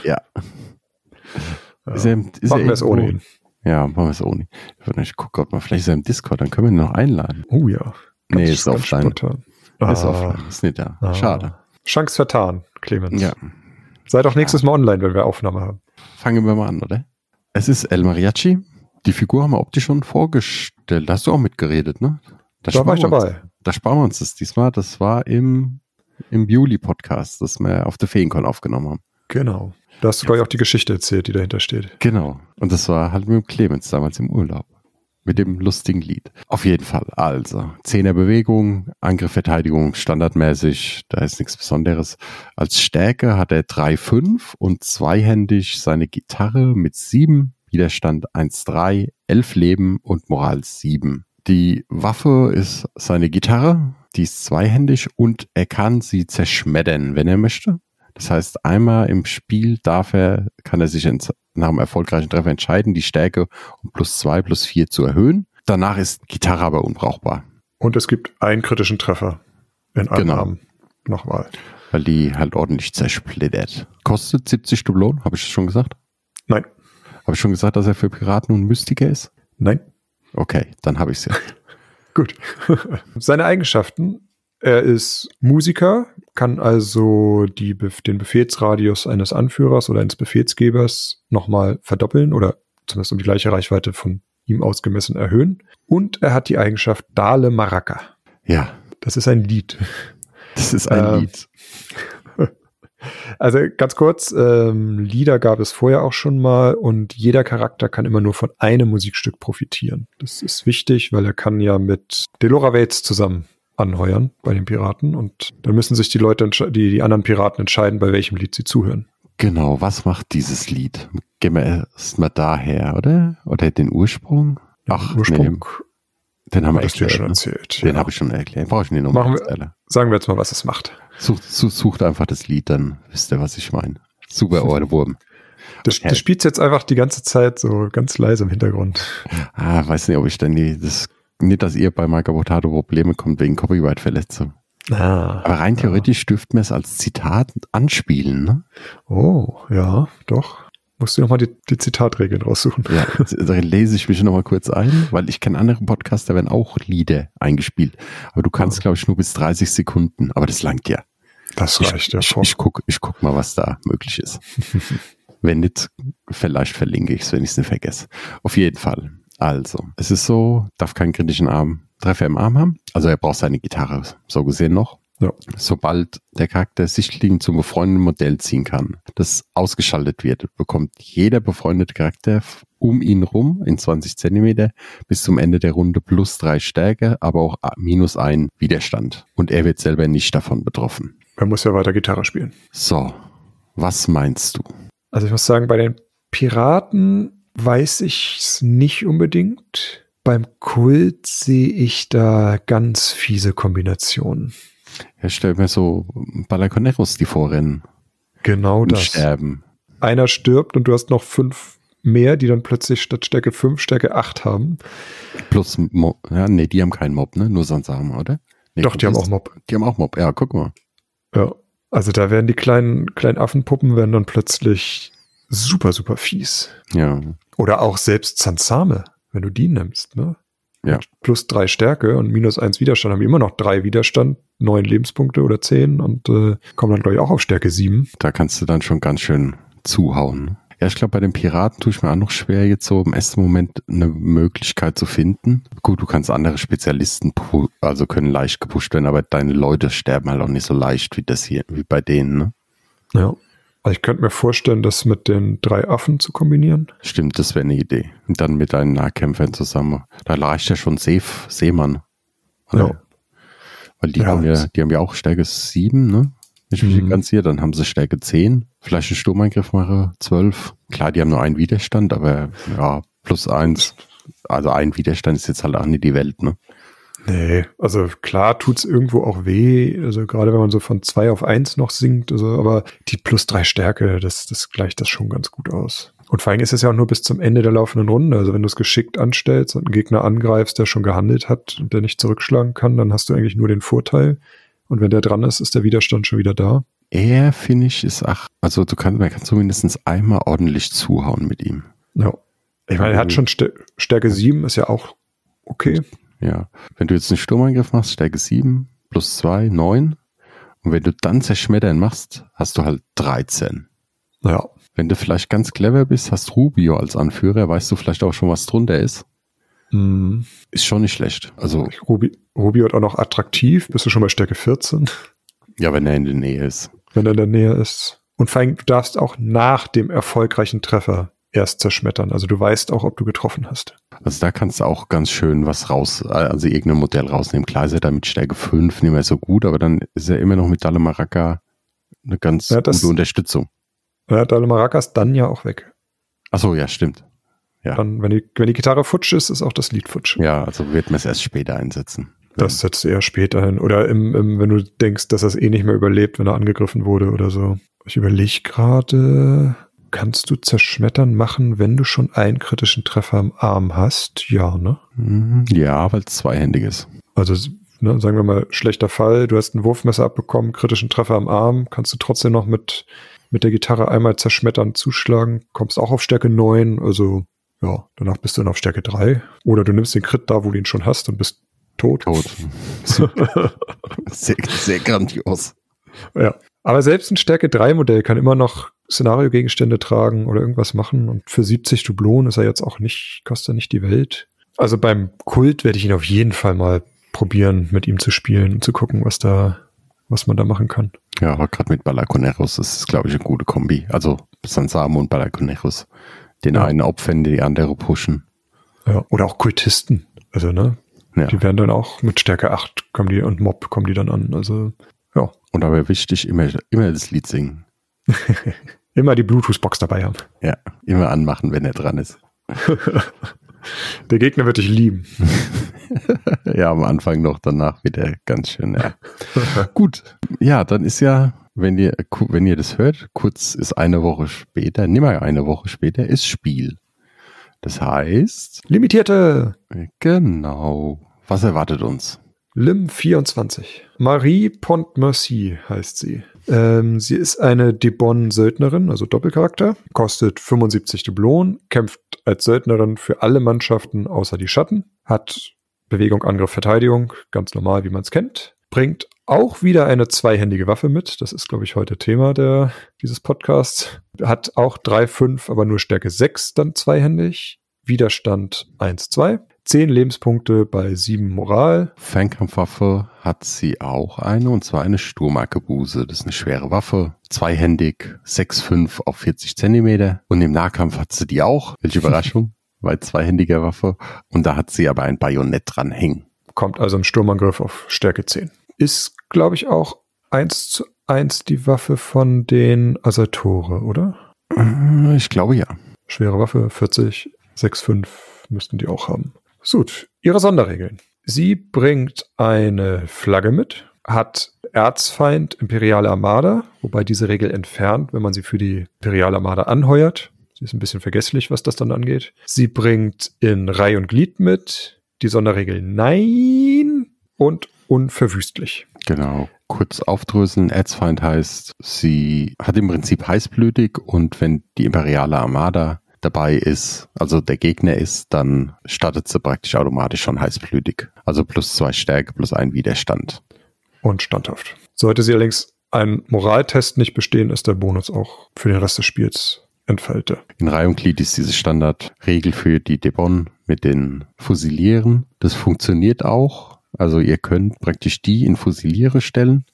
Ja. Ja. Ist er, ist Machen wir es ohne ihn. Ja, machen wir es ohne. Ich würde nicht gucken, ob man vielleicht ist er im Discord, dann können wir ihn noch einladen. Oh ja. Nee, Ganz- ist ganz offline. spontan. Ist Ah, offline. Ist nicht da. ah. Schade. Chance vertan, Clemens. Ja. Sei doch nächstes Mal online, wenn wir Aufnahme haben. Fangen wir mal an, oder? Es ist El Mariachi. Die Figur haben wir optisch schon vorgestellt. Da hast du auch mitgeredet, ne? Da war sparen ich wir uns- dabei. Da sparen wir uns das diesmal. Das war im, im Juli-Podcast, das wir auf der Feencon aufgenommen haben. Genau. Da hast du, glaube ich, auch die Geschichte erzählt, die dahinter steht. Genau. Und das war halt mit dem Clemens damals im Urlaub. Mit dem lustigen Lied. Auf jeden Fall. Also, Zehner Bewegung, Angriff, Verteidigung, standardmäßig. Da ist nichts Besonderes. Als Stärke hat er 3,5 und zweihändig seine Gitarre mit 7, Widerstand 1,3, 11 Leben und Moral 7. Die Waffe ist seine Gitarre, die ist zweihändig und er kann sie zerschmettern, wenn er möchte. Das heißt, einmal im Spiel darf er, kann er sich nach einem erfolgreichen Treffer entscheiden, die Stärke um plus zwei, plus vier zu erhöhen. Danach ist Gitarre aber unbrauchbar, Und es gibt einen kritischen Treffer in einem Genau. Nochmal. weil die halt ordentlich zersplittert. Kostet 70 Dublonen, habe ich das schon gesagt? Nein. Habe ich schon gesagt, dass er für Piraten und Mystiker ist? Nein. Okay, dann habe ich es ja. Gut. Seine Eigenschaften. Er ist Musiker, kann also die, den Befehlsradius eines Anführers oder eines Befehlsgebers nochmal verdoppeln oder zumindest um die gleiche Reichweite von ihm ausgemessen erhöhen. Und er hat die Eigenschaft Dale Maraca. Ja, Das ist ein Lied. das ist ein Ähm, Lied. Also ganz kurz, ähm, Lieder gab es vorher auch schon mal und jeder Charakter kann immer nur von einem Musikstück profitieren. Das ist wichtig, weil er kann ja mit Delora Waits zusammen anheuern bei den Piraten und dann müssen sich die Leute, die, die anderen Piraten entscheiden, bei welchem Lied sie zuhören. Genau, was macht dieses Lied? Gehen wir erstmal daher, oder? Oder den Ursprung? Ach, Ursprung nee, den haben wir erklärt. schon ne? erzählt. Den ja. habe ich schon erklärt. Brauche ich nicht nochmal erzählen. Sagen wir jetzt mal, was es macht. Sucht, sucht einfach das Lied, dann wisst ihr, was ich meine. Super Ohrwurm. Das, das spielt jetzt einfach die ganze Zeit so ganz leise im Hintergrund. Ah, weiß nicht, ob ich dann die, das, nicht, dass ihr bei Magabotato Probleme kommt wegen Copyright-Verletzung. Ah, Aber rein theoretisch dürften wir es als Zitat anspielen, ne? Oh, ja, doch. Musst du nochmal die, die Zitatregeln raussuchen. Ja, da lese ich mich nochmal kurz ein, weil ich kenne andere Podcasts, da werden auch Lieder eingespielt. Aber du kannst, glaube ich, nur bis 30 Sekunden. Aber das langt ja. Das Ich, reicht ja ich, vor. ich guck, ich guck mal, was da möglich ist. wenn nicht, vielleicht verlinke ich es, wenn ich es nicht vergesse. Auf jeden Fall. Also, es ist so, darf keinen kritischen Arm, Treffer im Arm haben. Also er braucht seine Gitarre, so gesehen noch. Ja. Sobald der Charakter Sichtlinien zum befreundeten Modell ziehen kann, das ausgeschaltet wird, bekommt jeder befreundete Charakter um ihn rum in 20 Zentimeter bis zum Ende der Runde plus drei Stärke, aber auch minus ein Widerstand. Und er wird selber nicht davon betroffen. Man muss ja weiter Gitarre spielen. So, was meinst du? Also ich muss sagen, bei den Piraten weiß ich es nicht unbedingt. Beim Kult sehe ich da ganz fiese Kombinationen. Er stellt mir so Balaconeros, die vorrennen Genau das. sterben. Einer stirbt und du hast noch fünf mehr, die dann plötzlich statt Stärke 5 Stärke 8 haben. Plus Mob. Ja, nee, die haben keinen Mob, ne? Nur Sansama, oder? Nee, Doch, die haben auch Mob. Die haben auch Mob. Ja, guck mal. Ja. Also da werden die kleinen, kleinen Affenpuppen werden dann plötzlich super, super fies. Ja. Oder auch selbst Zansame, wenn du die nimmst, ne? Ja. Mit plus drei Stärke und minus eins Widerstand haben die immer noch drei Widerstand, neun Lebenspunkte oder zehn und äh, kommen dann, glaube ich, auch auf Stärke sieben. Da kannst du dann schon ganz schön zuhauen. Ja, ich glaube, bei den Piraten tue ich mir auch noch schwer, jetzt so im ersten Moment eine Möglichkeit zu finden. Gut, du kannst andere Spezialisten, also können leicht gepusht werden, aber deine Leute sterben halt auch nicht so leicht wie das hier, wie bei denen, ne? Ja. Also ich könnte mir vorstellen, das mit den drei Affen zu kombinieren. Stimmt, das wäre eine Idee. Und dann mit deinen Nahkämpfern zusammen. Da reicht ja schon Seef, Seemann. Oder? Weil die Ja, haben ja, die haben ja auch Stärke 7, ne? Ich mich Mhm. ganz hier, dann haben sie Stärke 10. Vielleicht einen Sturmangriff mache 12. Klar, die haben nur einen Widerstand, aber ja, plus eins. Also ein Widerstand ist jetzt halt auch nicht die Welt, ne? Nee, also klar tut's irgendwo auch weh, also gerade wenn man so von zwei auf eins noch sinkt, also, aber die plus drei Stärke, das, das gleicht das schon ganz gut aus. Und vor allem ist es ja auch nur bis zum Ende der laufenden Runde. Also wenn du es geschickt anstellst und einen Gegner angreifst, der schon gehandelt hat und der nicht zurückschlagen kann, dann hast du eigentlich nur den Vorteil. Und wenn der dran ist, ist der Widerstand schon wieder da. Er, finde ich, ist ach, also du kannst, man kann zumindest einmal ordentlich zuhauen mit ihm. Ja. Ich meine, er hat schon Stär- Stärke sieben, ist ja auch okay. Ja. Wenn du jetzt einen Sturmangriff machst, Stärke 7 plus 2, 9. Und wenn du dann Zerschmettern machst, hast du halt 13. Ja. Wenn du vielleicht ganz clever bist, hast Rubio als Anführer, weißt du vielleicht auch schon, was drunter ist. Mhm. Ist schon nicht schlecht. Also, Rubi, Rubi hat auch noch attraktiv, bist du schon bei Stärke 14. ja, wenn er in der Nähe ist. wenn er in der Nähe ist. Und vor allem, du darfst auch nach dem erfolgreichen Treffer erst zerschmettern. Also du weißt auch, ob du getroffen hast. Also da kannst du auch ganz schön was raus, also irgendein Modell rausnehmen. Klar ist er da mit Stärke 5 nicht mehr so gut, aber dann ist er immer noch mit Dalle Maraca eine ganz Ja, das- gute Unterstützung. Ja, Dalle Maracas dann ja auch weg. Achso, ja, stimmt. Ja. Dann, wenn die, wenn die Gitarre futsch ist, ist auch das Lied futsch. Ja, also wird man es erst später einsetzen. Das setzt du eher später hin. Oder im, im, wenn du denkst, dass er es eh nicht mehr überlebt, wenn er angegriffen wurde oder so. Ich überlege gerade, kannst du zerschmettern machen, wenn du schon einen kritischen Treffer im Arm hast? Ja, ne? Mhm, Ja, weil es zweihändig ist. Also ne, sagen wir mal, schlechter Fall, du hast ein Wurfmesser abbekommen, kritischen Treffer am Arm, kannst du trotzdem noch mit, mit der Gitarre einmal zerschmettern, zuschlagen, kommst auch auf Stärke 9, also ja, danach bist du dann auf Stärke 3. Oder du nimmst den Crit da, wo du ihn schon hast und bist tot. Tot. sehr, sehr grandios. ja. Aber selbst ein Stärke 3 Modell kann immer noch Szenario-Gegenstände tragen oder irgendwas machen. Und für 70 Dublonen ist er jetzt auch nicht, kostet er nicht die Welt. Also beim Kult werde ich ihn auf jeden Fall mal probieren, mit ihm zu spielen und zu gucken, was da, was man da machen kann. Ja, aber gerade mit Balaconeros ist es, glaube ich, eine gute Kombi. Also Sansamo und Balaconeros. Den Ja. einen opfern, die andere pushen. Ja. Oder auch Kultisten. Also, ne? Ja. Die werden dann auch mit Stärke 8 kommen die und Mob kommen die dann an. Also. Und aber wichtig, immer, immer das Lied singen. Immer die Bluetooth-Box dabei haben. Ja, immer anmachen, wenn er dran ist. Der Gegner wird dich lieben. ja, am Anfang noch, danach wieder ganz schön. Ja. Gut, ja, dann ist ja, wenn ihr, wenn ihr das hört, kurz ist eine Woche später, nimmer eine Woche später, ist Spiel. Das heißt. Limitierte! Genau. Was erwartet uns? Lim 24. Marie Pontmercy heißt sie. Ähm, sie ist eine Debon-Söldnerin, also Doppelcharakter, kostet 75 Dublonen, kämpft als Söldnerin für alle Mannschaften außer die Schatten, hat Bewegung, Angriff, Verteidigung, ganz normal, wie man es kennt, bringt auch wieder eine zweihändige Waffe mit. Das ist, glaube ich, heute Thema der, dieses Podcasts. Hat auch 3,5, aber nur Stärke 6 dann zweihändig. Widerstand 1, 2. 10 Lebenspunkte bei 7 Moral. Fernkampfwaffe hat sie auch eine, und zwar eine Sturmarkebuse. Das ist eine schwere Waffe, zweihändig, 6,5 auf 40 Zentimeter. Und im Nahkampf hat sie die auch. Welche Überraschung, bei zweihändiger Waffe. Und da hat sie aber ein Bajonett dran hängen. Kommt also im Sturmangriff auf Stärke 10. Ist, glaube ich, auch 1 zu 1 die Waffe von den Asatore, oder? Ich glaube ja. Schwere Waffe, 40, 6,5 müssten die auch haben. Gut, ihre Sonderregeln. Sie bringt eine Flagge mit, hat Erzfeind Imperiale Armada, wobei diese Regel entfernt, wenn man sie für die Imperiale Armada anheuert. Sie ist ein bisschen vergesslich, was das dann angeht. Sie bringt in Reihe und Glied mit die Sonderregel Nein und unverwüstlich. Genau. Kurz aufdröseln. Erzfeind heißt, sie hat im Prinzip heißblütig und wenn die Imperiale Armada dabei ist, also der Gegner ist, dann startet sie praktisch automatisch schon heißblütig. Also plus zwei Stärke, plus ein Widerstand. Und standhaft. Sollte sie allerdings einen Moraltest nicht bestehen, ist der Bonus auch für den Rest des Spiels entfalte. In Reihe und Glied ist diese Standardregel für die Debon mit den Fusilieren. Das funktioniert auch. Also ihr könnt praktisch die in Fusiliere stellen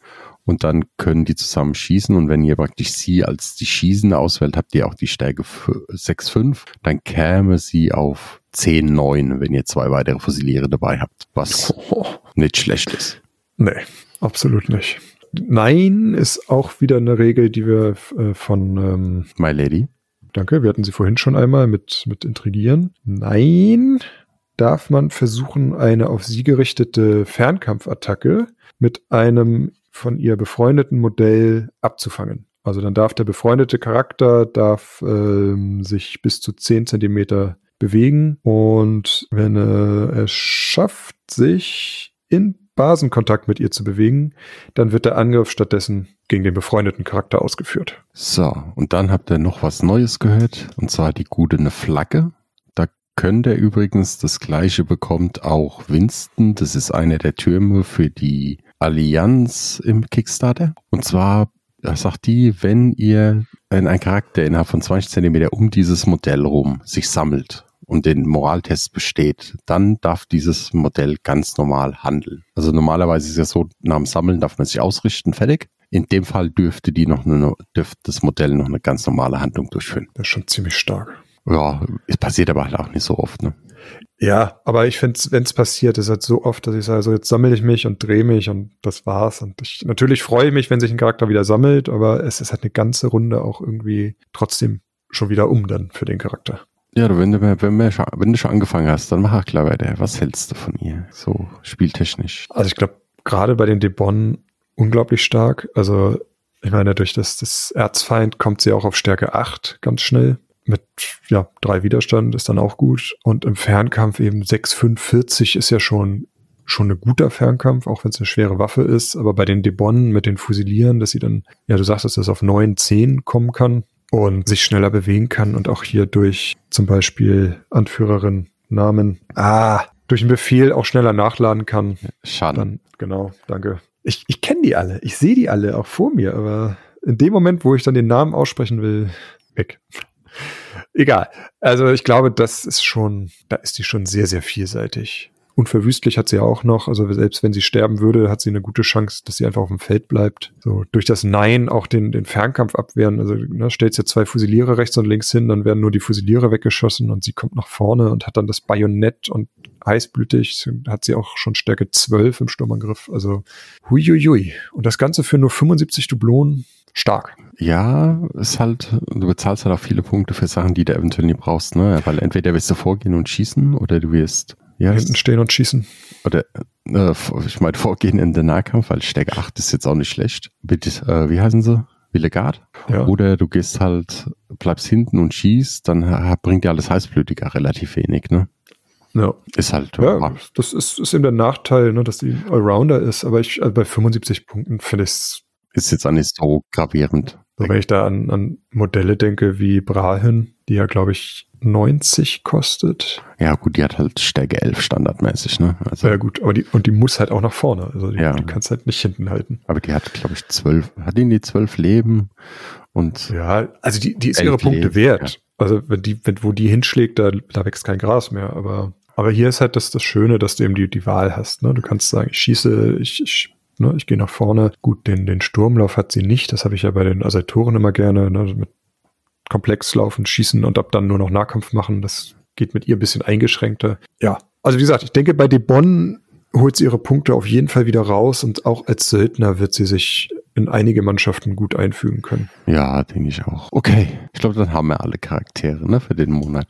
und dann können die zusammen schießen und wenn ihr praktisch sie als die Schießende auswählt, habt ihr auch die Stärke 6,5, dann käme sie auf 10,9, wenn ihr zwei weitere Fusiliere dabei habt, was oh. nicht schlecht ist. Nee, absolut nicht. Nein ist auch wieder eine Regel, die wir äh, von ähm, My Lady. Danke, wir hatten sie vorhin schon einmal mit, mit Intrigieren. Nein, darf man versuchen, eine auf sie gerichtete Fernkampfattacke mit einem von ihr befreundeten Modell abzufangen. Also dann darf der befreundete Charakter darf ähm, sich bis zu 10 Zentimeter bewegen und wenn äh, er schafft, sich in Basenkontakt mit ihr zu bewegen, dann wird der Angriff stattdessen gegen den befreundeten Charakter ausgeführt. So, und dann habt ihr noch was Neues gehört, und zwar die gute Flagge. Da könnt ihr übrigens das gleiche bekommt auch Winston. Das ist einer der Türme für die Allianz im Kickstarter. Und zwar sagt die, wenn ihr wenn ein Charakter innerhalb von 20 Zentimeter um dieses Modell rum sich sammelt und den Moraltest besteht, dann darf dieses Modell ganz normal handeln. Also normalerweise ist es ja so, nach dem Sammeln darf man sich ausrichten, fertig. In dem Fall dürfte die noch eine, dürfte das Modell noch eine ganz normale Handlung durchführen. Das ist schon ziemlich stark. Ja, es passiert aber halt auch nicht so oft, ne? Ja, aber ich finde, wenn es passiert, ist halt so oft, dass ich sage, so jetzt sammle ich mich und drehe mich und das war's. Und ich, natürlich freue ich mich, wenn sich ein Charakter wieder sammelt, aber es ist halt eine ganze Runde auch irgendwie trotzdem schon wieder um dann für den Charakter. Ja, wenn du, wenn, wenn, wenn du schon angefangen hast, dann mach auch klar weiter. Was hältst du von ihr? So spieltechnisch. Also ich glaube, gerade bei den Debon unglaublich stark. Also ich meine, durch das, das Erzfeind kommt sie auch auf Stärke 8 ganz schnell mit ja, drei Widerstand ist dann auch gut. Und im Fernkampf eben 6,45 ist ja schon, schon ein guter Fernkampf, auch wenn es eine schwere Waffe ist. Aber bei den Debonnen mit den Fusilieren, dass sie dann, ja, du sagst, dass das auf 9, 10 kommen kann und sich schneller bewegen kann und auch hier durch zum Beispiel Anführerin Namen, ah, durch einen Befehl auch schneller nachladen kann. Schade. Dann, genau, danke. Ich, ich kenne die alle, ich sehe die alle auch vor mir, aber in dem Moment, wo ich dann den Namen aussprechen will, weg. Egal. Also ich glaube, das ist schon, da ist die schon sehr, sehr vielseitig. unverwüstlich hat sie auch noch. Also selbst wenn sie sterben würde, hat sie eine gute Chance, dass sie einfach auf dem Feld bleibt. So durch das Nein auch den, den Fernkampf abwehren. Also ne, stellt ja zwei Fusiliere rechts und links hin, dann werden nur die Fusiliere weggeschossen und sie kommt nach vorne und hat dann das Bajonett und heißblütig hat sie auch schon Stärke 12 im Sturmangriff. Also huiuiui. Und das Ganze für nur 75 Dublonen. Stark. Ja, ist halt, du bezahlst halt auch viele Punkte für Sachen, die du eventuell nie brauchst, ne? Weil entweder wirst du vorgehen und schießen oder du wirst ja, hinten stehen und schießen. Oder äh, ich meine vorgehen in den Nahkampf, weil Stärke 8 ist jetzt auch nicht schlecht. Bitte, äh, wie heißen sie? Willegard. Ja. Oder du gehst halt, bleibst hinten und schießt, dann bringt dir alles Heißblütiger relativ wenig, ne? Ja. Ist halt. Ja, wow. das ist, ist eben der Nachteil, ne, dass die Allrounder ist. Aber ich, also bei 75 Punkten finde ich es. Ist jetzt auch nicht so gravierend. So, wenn ich da an, an Modelle denke wie Brahin, die ja, glaube ich, 90 kostet. Ja, gut, die hat halt Stärke 11 standardmäßig, ne? Also, ja, gut, aber die, und die muss halt auch nach vorne. Also die, ja. die kannst halt nicht hinten halten. Aber die hat, glaube ich, 12, hat die die 12 Leben und. Ja, also die, die ist ihre Punkte Leben, wert. Ja. Also wenn die, wenn, wo die hinschlägt, da, da wächst kein Gras mehr, aber aber hier ist halt das, das Schöne, dass du eben die, die Wahl hast. Ne? Du kannst sagen, ich schieße, ich, ich, ne, ich gehe nach vorne. Gut, den, den Sturmlauf hat sie nicht. Das habe ich ja bei den Assaitoren immer gerne. Ne? Mit komplex laufen, schießen und ab dann nur noch Nahkampf machen. Das geht mit ihr ein bisschen eingeschränkter. Ja, also wie gesagt, ich denke, bei Debon holt sie ihre Punkte auf jeden Fall wieder raus und auch als Söldner wird sie sich in einige Mannschaften gut einfügen können. Ja, denke ich auch. Okay, ich glaube, dann haben wir alle Charaktere ne, für den Monat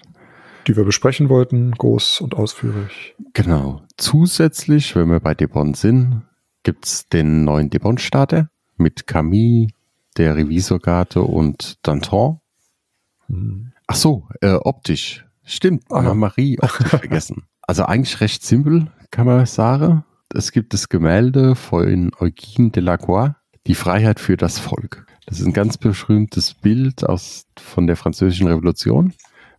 die wir besprechen wollten, groß und ausführlich. Genau. Zusätzlich, wenn wir bei Debon sind, gibt es den neuen Debon-Starter mit Camille, der Revisorgate und Danton. Hm. Ach so, äh, optisch. Stimmt, Anna Marie optisch vergessen. Also eigentlich recht simpel, kann man sagen. Es gibt das Gemälde von Eugène Delacroix, Die Freiheit für das Volk. Das ist ein ganz berühmtes Bild aus, von der Französischen Revolution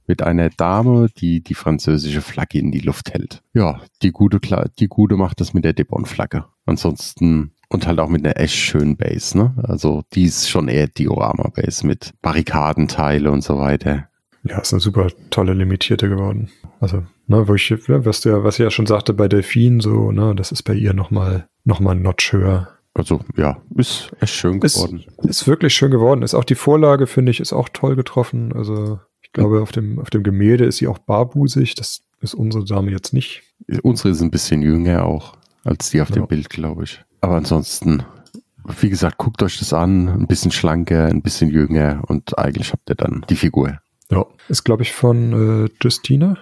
mit einer Dame, die die französische Flagge in die Luft hält. Ja, die gute, die gute macht das mit der Debon-Flagge. Ansonsten und halt auch mit einer echt schönen Base, ne? Also die ist schon eher Diorama-Base mit Barrikadenteile und so weiter. Ja, ist eine super tolle limitierte geworden. Also, ne, wo ich, was du ja, was ich ja schon sagte bei Delfin, so, ne, das ist bei ihr nochmal, noch mal ein Notch höher. Also, ja, ist echt schön geworden. Ist, ist wirklich schön geworden. Ist auch die Vorlage, finde ich, ist auch toll getroffen. Also, glaube, auf dem, auf dem Gemälde ist sie auch barbusig. Das ist unsere Dame jetzt nicht. Unsere ist ein bisschen jünger auch als die auf ja. dem Bild, glaube ich. Aber ansonsten, wie gesagt, guckt euch das an. Ein bisschen schlanker, ein bisschen jünger und eigentlich habt ihr dann die Figur. Ja, ist, glaube ich, von äh, Justina.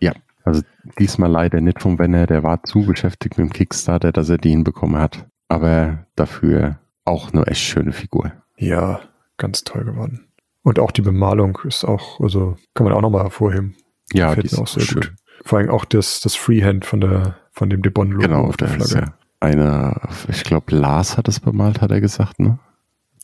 Ja, also diesmal leider nicht vom Wenner. Der war zu beschäftigt mit dem Kickstarter, dass er die hinbekommen hat. Aber dafür auch eine echt schöne Figur. Ja, ganz toll geworden. Und auch die Bemalung ist auch, also kann man auch nochmal hervorheben. Ja, Gefällt die ist auch sehr schön. gut. Vor allem auch das, das Freehand von der, von dem Debon-Logo genau, auf der Flagge. Ja eine, ich glaube, Lars hat es bemalt, hat er gesagt, ne?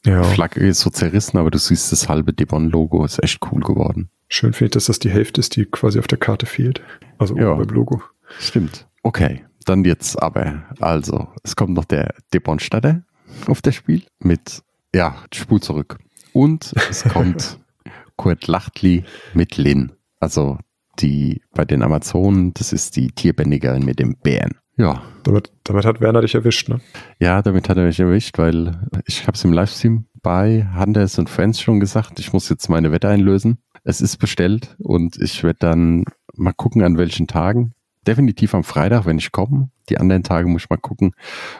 Ja. Die Flagge ist so zerrissen, aber du siehst das halbe Debon-Logo, ist echt cool geworden. Schön finde ich, dass das die Hälfte ist, die quasi auf der Karte fehlt. Also ja, beim Logo. Stimmt. Okay, dann jetzt aber, also, es kommt noch der Debon-Statter auf das Spiel mit, ja, Spul zurück. Und es kommt Kurt Lachtli mit Lin. Also die bei den Amazonen, das ist die Tierbändigerin mit dem Bären. Ja. Damit, damit hat Werner dich erwischt, ne? Ja, damit hat er mich erwischt, weil ich habe es im Livestream bei Handels und Friends schon gesagt, ich muss jetzt meine Wette einlösen. Es ist bestellt und ich werde dann mal gucken, an welchen Tagen. Definitiv am Freitag, wenn ich komme. Die anderen Tage muss ich mal gucken,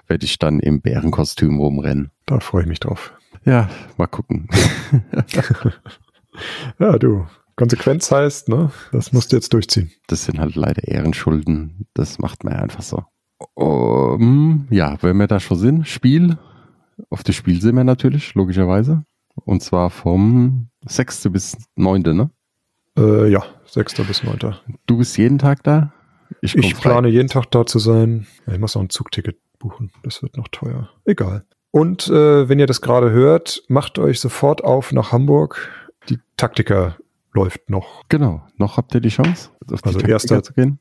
werde ich dann im Bärenkostüm rumrennen. Da freue ich mich drauf. Ja, mal gucken. ja, du. Konsequenz heißt, ne, das musst du jetzt durchziehen. Das sind halt leider Ehrenschulden. Das macht man einfach so. Um, ja, wenn wir da schon sind, Spiel. Auf das Spiel sind wir natürlich, logischerweise. Und zwar vom 6. bis 9. ne? Äh, ja, 6. bis 9. Du bist jeden Tag da? Ich, ich plane jeden Tag da zu sein. Ich muss noch ein Zugticket buchen. Das wird noch teuer. Egal. Und äh, wenn ihr das gerade hört, macht euch sofort auf nach Hamburg. Die Taktiker läuft noch. Genau, noch habt ihr die Chance, auf die also erster, zu gehen.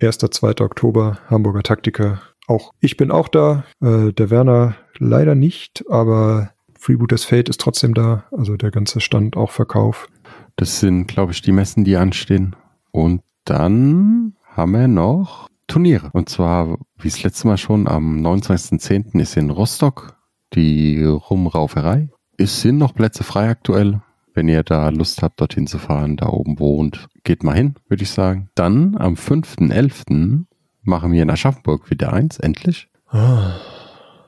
1. 2. Oktober, Hamburger Taktiker. Auch ich bin auch da. Äh, der Werner leider nicht, aber Freebooters Fate ist trotzdem da. Also der ganze Stand auch Verkauf. Das sind, glaube ich, die Messen, die anstehen. Und dann haben wir noch Turniere. Und zwar, wie das letzte Mal schon, am 29.10. ist in Rostock die Rumrauferei. Es sind noch Plätze frei aktuell. Wenn ihr da Lust habt, dorthin zu fahren, da oben wohnt, geht mal hin, würde ich sagen. Dann am 5.11. machen wir in Aschaffenburg wieder eins, endlich. Ah,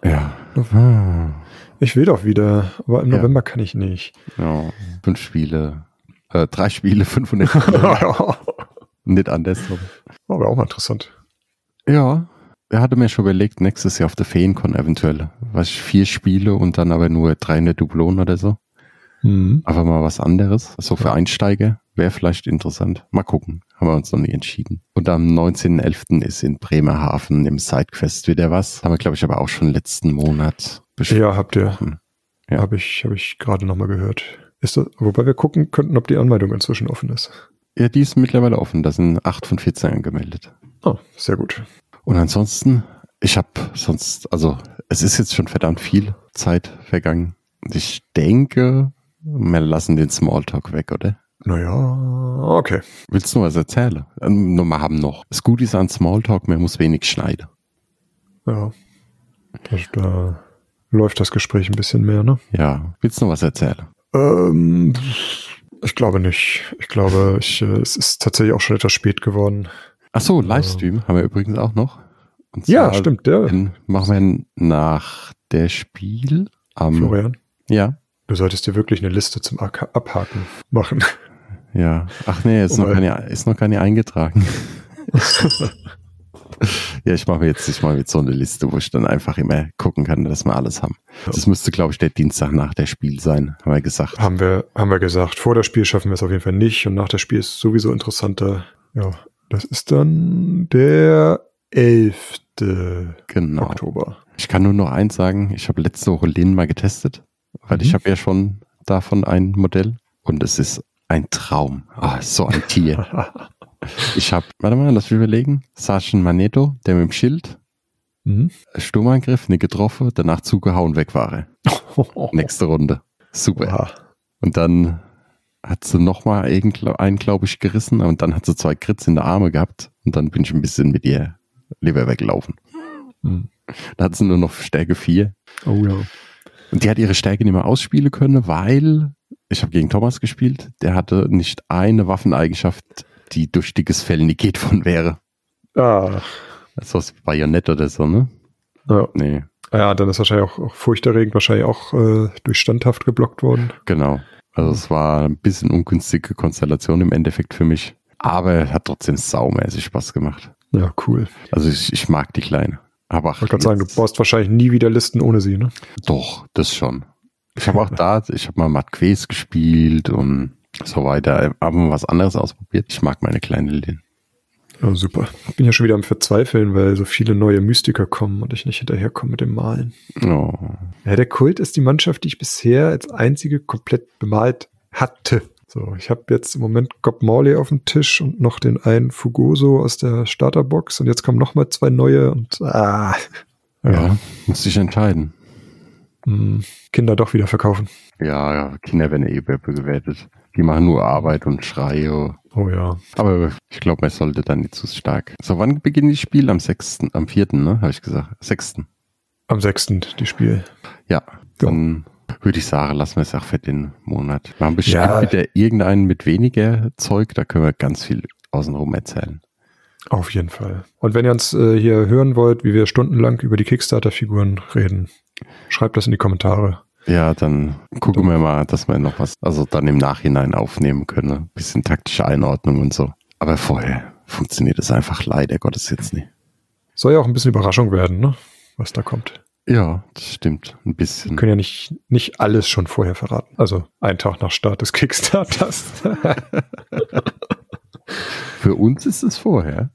Ja. Ah. ich will doch wieder, aber im Ja. November kann ich nicht. ja. Fünf Spiele. Äh, drei Spiele, 500 Spiele. Nicht anders. aber- auch mal interessant. Ja. Er hatte mir schon überlegt, nächstes Jahr auf der Feencon eventuell. Was ich vier Spiele und dann aber nur 300 Dublonen oder so. Mhm. Einfach mal was anderes. So für Einsteiger wäre vielleicht interessant. Mal gucken. Haben wir uns noch nie entschieden. Und am 19.11. ist in Bremerhaven im Sidequest wieder was. Haben wir, glaube ich, aber auch schon letzten Monat besprochen. Ja, habt ihr. Ja. Habe ich, hab ich gerade nochmal gehört. Ist das, wobei wir gucken könnten, ob die Anmeldung inzwischen offen ist. Ja, die ist mittlerweile offen. Da sind 8 von 14 angemeldet. Oh, sehr gut. Und ansonsten, ich habe sonst, also es ist jetzt schon verdammt viel Zeit vergangen. Und ich denke, wir lassen den Smalltalk weg, oder? Naja, okay. Willst du noch was erzählen? Ähm, nur wir haben noch. Das Gute ist an Smalltalk, man muss wenig schneiden. Ja. Also da läuft das Gespräch ein bisschen mehr, ne? Ja. Willst du noch was erzählen? Ähm, ich glaube nicht. Ich glaube, ich, äh, es ist tatsächlich auch schon etwas spät geworden. Ach so, Livestream haben wir übrigens auch noch. Ja, stimmt, Den machen wir nach der Spiel am, Florian. ja, Du solltest dir wirklich eine Liste zum Ak- Abhaken machen. ja. Ach nee, ist, Oh noch, nicht, ist noch nicht eingetragen. ja, ich mache mir jetzt, ich mache jetzt so eine Liste, wo ich dann einfach immer gucken kann, dass wir alles haben. Ja. Das müsste, glaube ich, der Dienstag nach der Spiel sein, haben wir gesagt. haben wir, haben wir gesagt. Vor der Spiel schaffen wir es auf jeden Fall nicht und nach der Spiel ist es sowieso interessanter. Ja, das ist dann der 11. Genau. Oktober. Ich kann nur noch eins sagen, ich habe letzte Woche Lin mal getestet, weil Mhm. ich habe ja schon davon ein Modell und es ist ein Traum. Ah, so ein Tier. Ich habe, warte mal, lass mich überlegen, Sergeant Magneto, der mit dem Schild, mhm. Sturmangriff, nicht getroffen, danach zugehauen, weg war er. Nächste Runde. Super. Oha. Und dann hat sie nochmal einen, glaube ich, gerissen und dann hat sie zwei Krits in der Arme gehabt und dann bin ich ein bisschen mit ihr lieber weggelaufen. Mhm. Da hat sie nur noch Stärke 4 Oh ja. und die hat ihre Stärke nicht mehr ausspielen können, weil ich habe gegen Thomas gespielt, der hatte nicht eine Waffeneigenschaft, die durch dickes Fell negiert von wäre. Ah, Also das war ja nett oder so, ne? ja. Nee, ja, dann ist wahrscheinlich auch, auch furchterregend, wahrscheinlich auch äh, durch standhaft geblockt worden. genau. Also es war ein bisschen ungünstige Konstellation im Endeffekt für mich. Aber hat trotzdem saumäßig Spaß gemacht. Ja, cool. Also ich, ich mag die Kleine. Aber Ich wollte gerade sagen, du baust wahrscheinlich nie wieder Listen ohne sie, ne? Doch, das schon. Ich habe auch da, ich habe mal Matquez gespielt und so weiter. Aber mal was anderes ausprobiert. Ich mag meine kleine Lin. Ja, super. Ich bin ja schon wieder am Verzweifeln, weil so viele neue Mystiker kommen und ich nicht hinterherkomme mit dem Malen. Oh. Ja, der Kult ist die Mannschaft, die ich bisher als einzige komplett bemalt hatte. So, ich habe jetzt im Moment Gob Morley auf dem Tisch und noch den einen Fugoso aus der Starterbox und jetzt kommen noch mal zwei neue und ah, Ja, ja, muss ich entscheiden. Hm, Kinder doch wieder verkaufen. Ja, ja, Kinder werden eh überbewertet. Die machen nur Arbeit und Schreie. Oh ja. Aber ich glaube, man sollte dann nicht zu stark. So, wann beginnt das Spiel? Am 6., am 4., ne? Habe ich gesagt. 6. Am 6. die Spiel. Ja, dann würde ich sagen, lassen wir es auch für den Monat. Wir haben bestimmt Ja. wieder irgendeinen mit weniger Zeug, da können wir ganz viel außenrum erzählen. Auf jeden Fall. Und wenn ihr uns äh, hier hören wollt, wie wir stundenlang über die Kickstarter-Figuren reden, schreibt das in die Kommentare. Ja, dann gucken wir mal, dass wir noch was, also dann im Nachhinein aufnehmen können. Bisschen taktische Einordnung und so. Aber vorher funktioniert es einfach leider Gottes jetzt nicht. Soll ja auch ein bisschen Überraschung werden, ne? Was da kommt. Ja, das stimmt. Ein Wir bisschen. können ja nicht, nicht alles schon vorher verraten. Also einen Tag nach Start des Kickstarters. Für uns ist es vorher.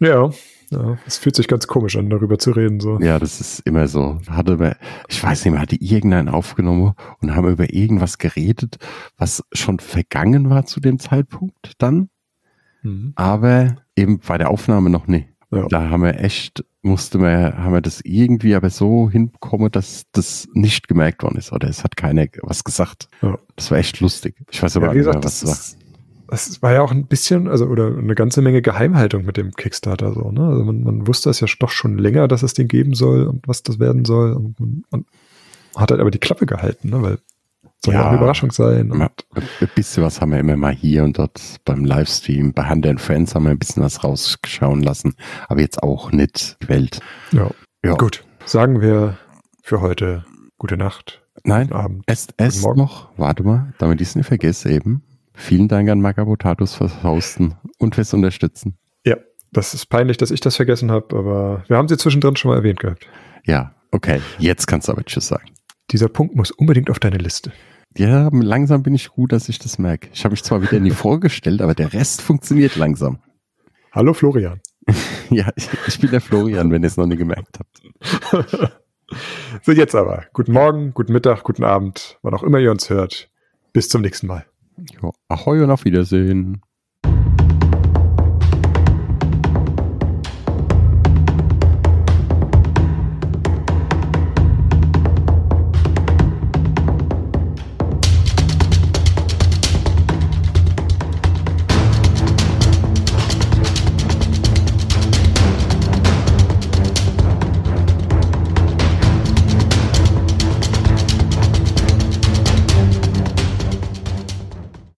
ja. Ja, es fühlt sich ganz komisch an, darüber zu reden. So. Ja, das ist immer so. Hatte wir, ich weiß nicht mehr, hatte irgendeinen aufgenommen und haben über irgendwas geredet, was schon vergangen war zu dem Zeitpunkt dann, Mhm. aber eben bei der Aufnahme noch nicht. Ja. Da haben wir echt, musste man, haben wir das irgendwie aber so hinbekommen, dass das nicht gemerkt worden ist oder es hat keiner was gesagt. Ja. Das war echt lustig. Ich weiß aber Ja, nicht mehr, was das war. ist, es war ja auch ein bisschen, also oder eine ganze Menge Geheimhaltung mit dem Kickstarter so, ne? Also man, man wusste es ja doch schon länger, dass es den geben soll und was das werden soll. Und, und, und hat halt aber die Klappe gehalten, ne? Weil soll ja, auch eine Überraschung sein. Ein bisschen was haben wir immer mal hier und dort beim Livestream. Bei Hand and Friends haben wir ein bisschen was rausschauen lassen, aber jetzt auch nicht Welt. Ja. ja. Gut. Sagen wir für heute gute Nacht. Nein, Abend. Esst, esst noch. Warte mal, damit ich es nicht vergesse eben. Vielen Dank an Magabotatus fürs Hosten und fürs Unterstützen. Ja, das ist peinlich, dass ich das vergessen habe, aber wir haben sie zwischendrin schon mal erwähnt gehabt. Ja, okay. Jetzt kannst du aber Tschüss sagen. Dieser Punkt muss unbedingt auf deine Liste. Ja, langsam bin ich gut, dass ich das merke. Ich habe mich zwar wieder nie vorgestellt, aber der Rest funktioniert langsam. Hallo Florian. ja, ich, ich, bin der Florian, wenn ihr es noch nie gemerkt habt. so, jetzt aber. Guten Morgen, guten Mittag, guten Abend, wann auch immer ihr uns hört. Bis zum nächsten Mal. Jo, ahoi und auf Wiedersehen.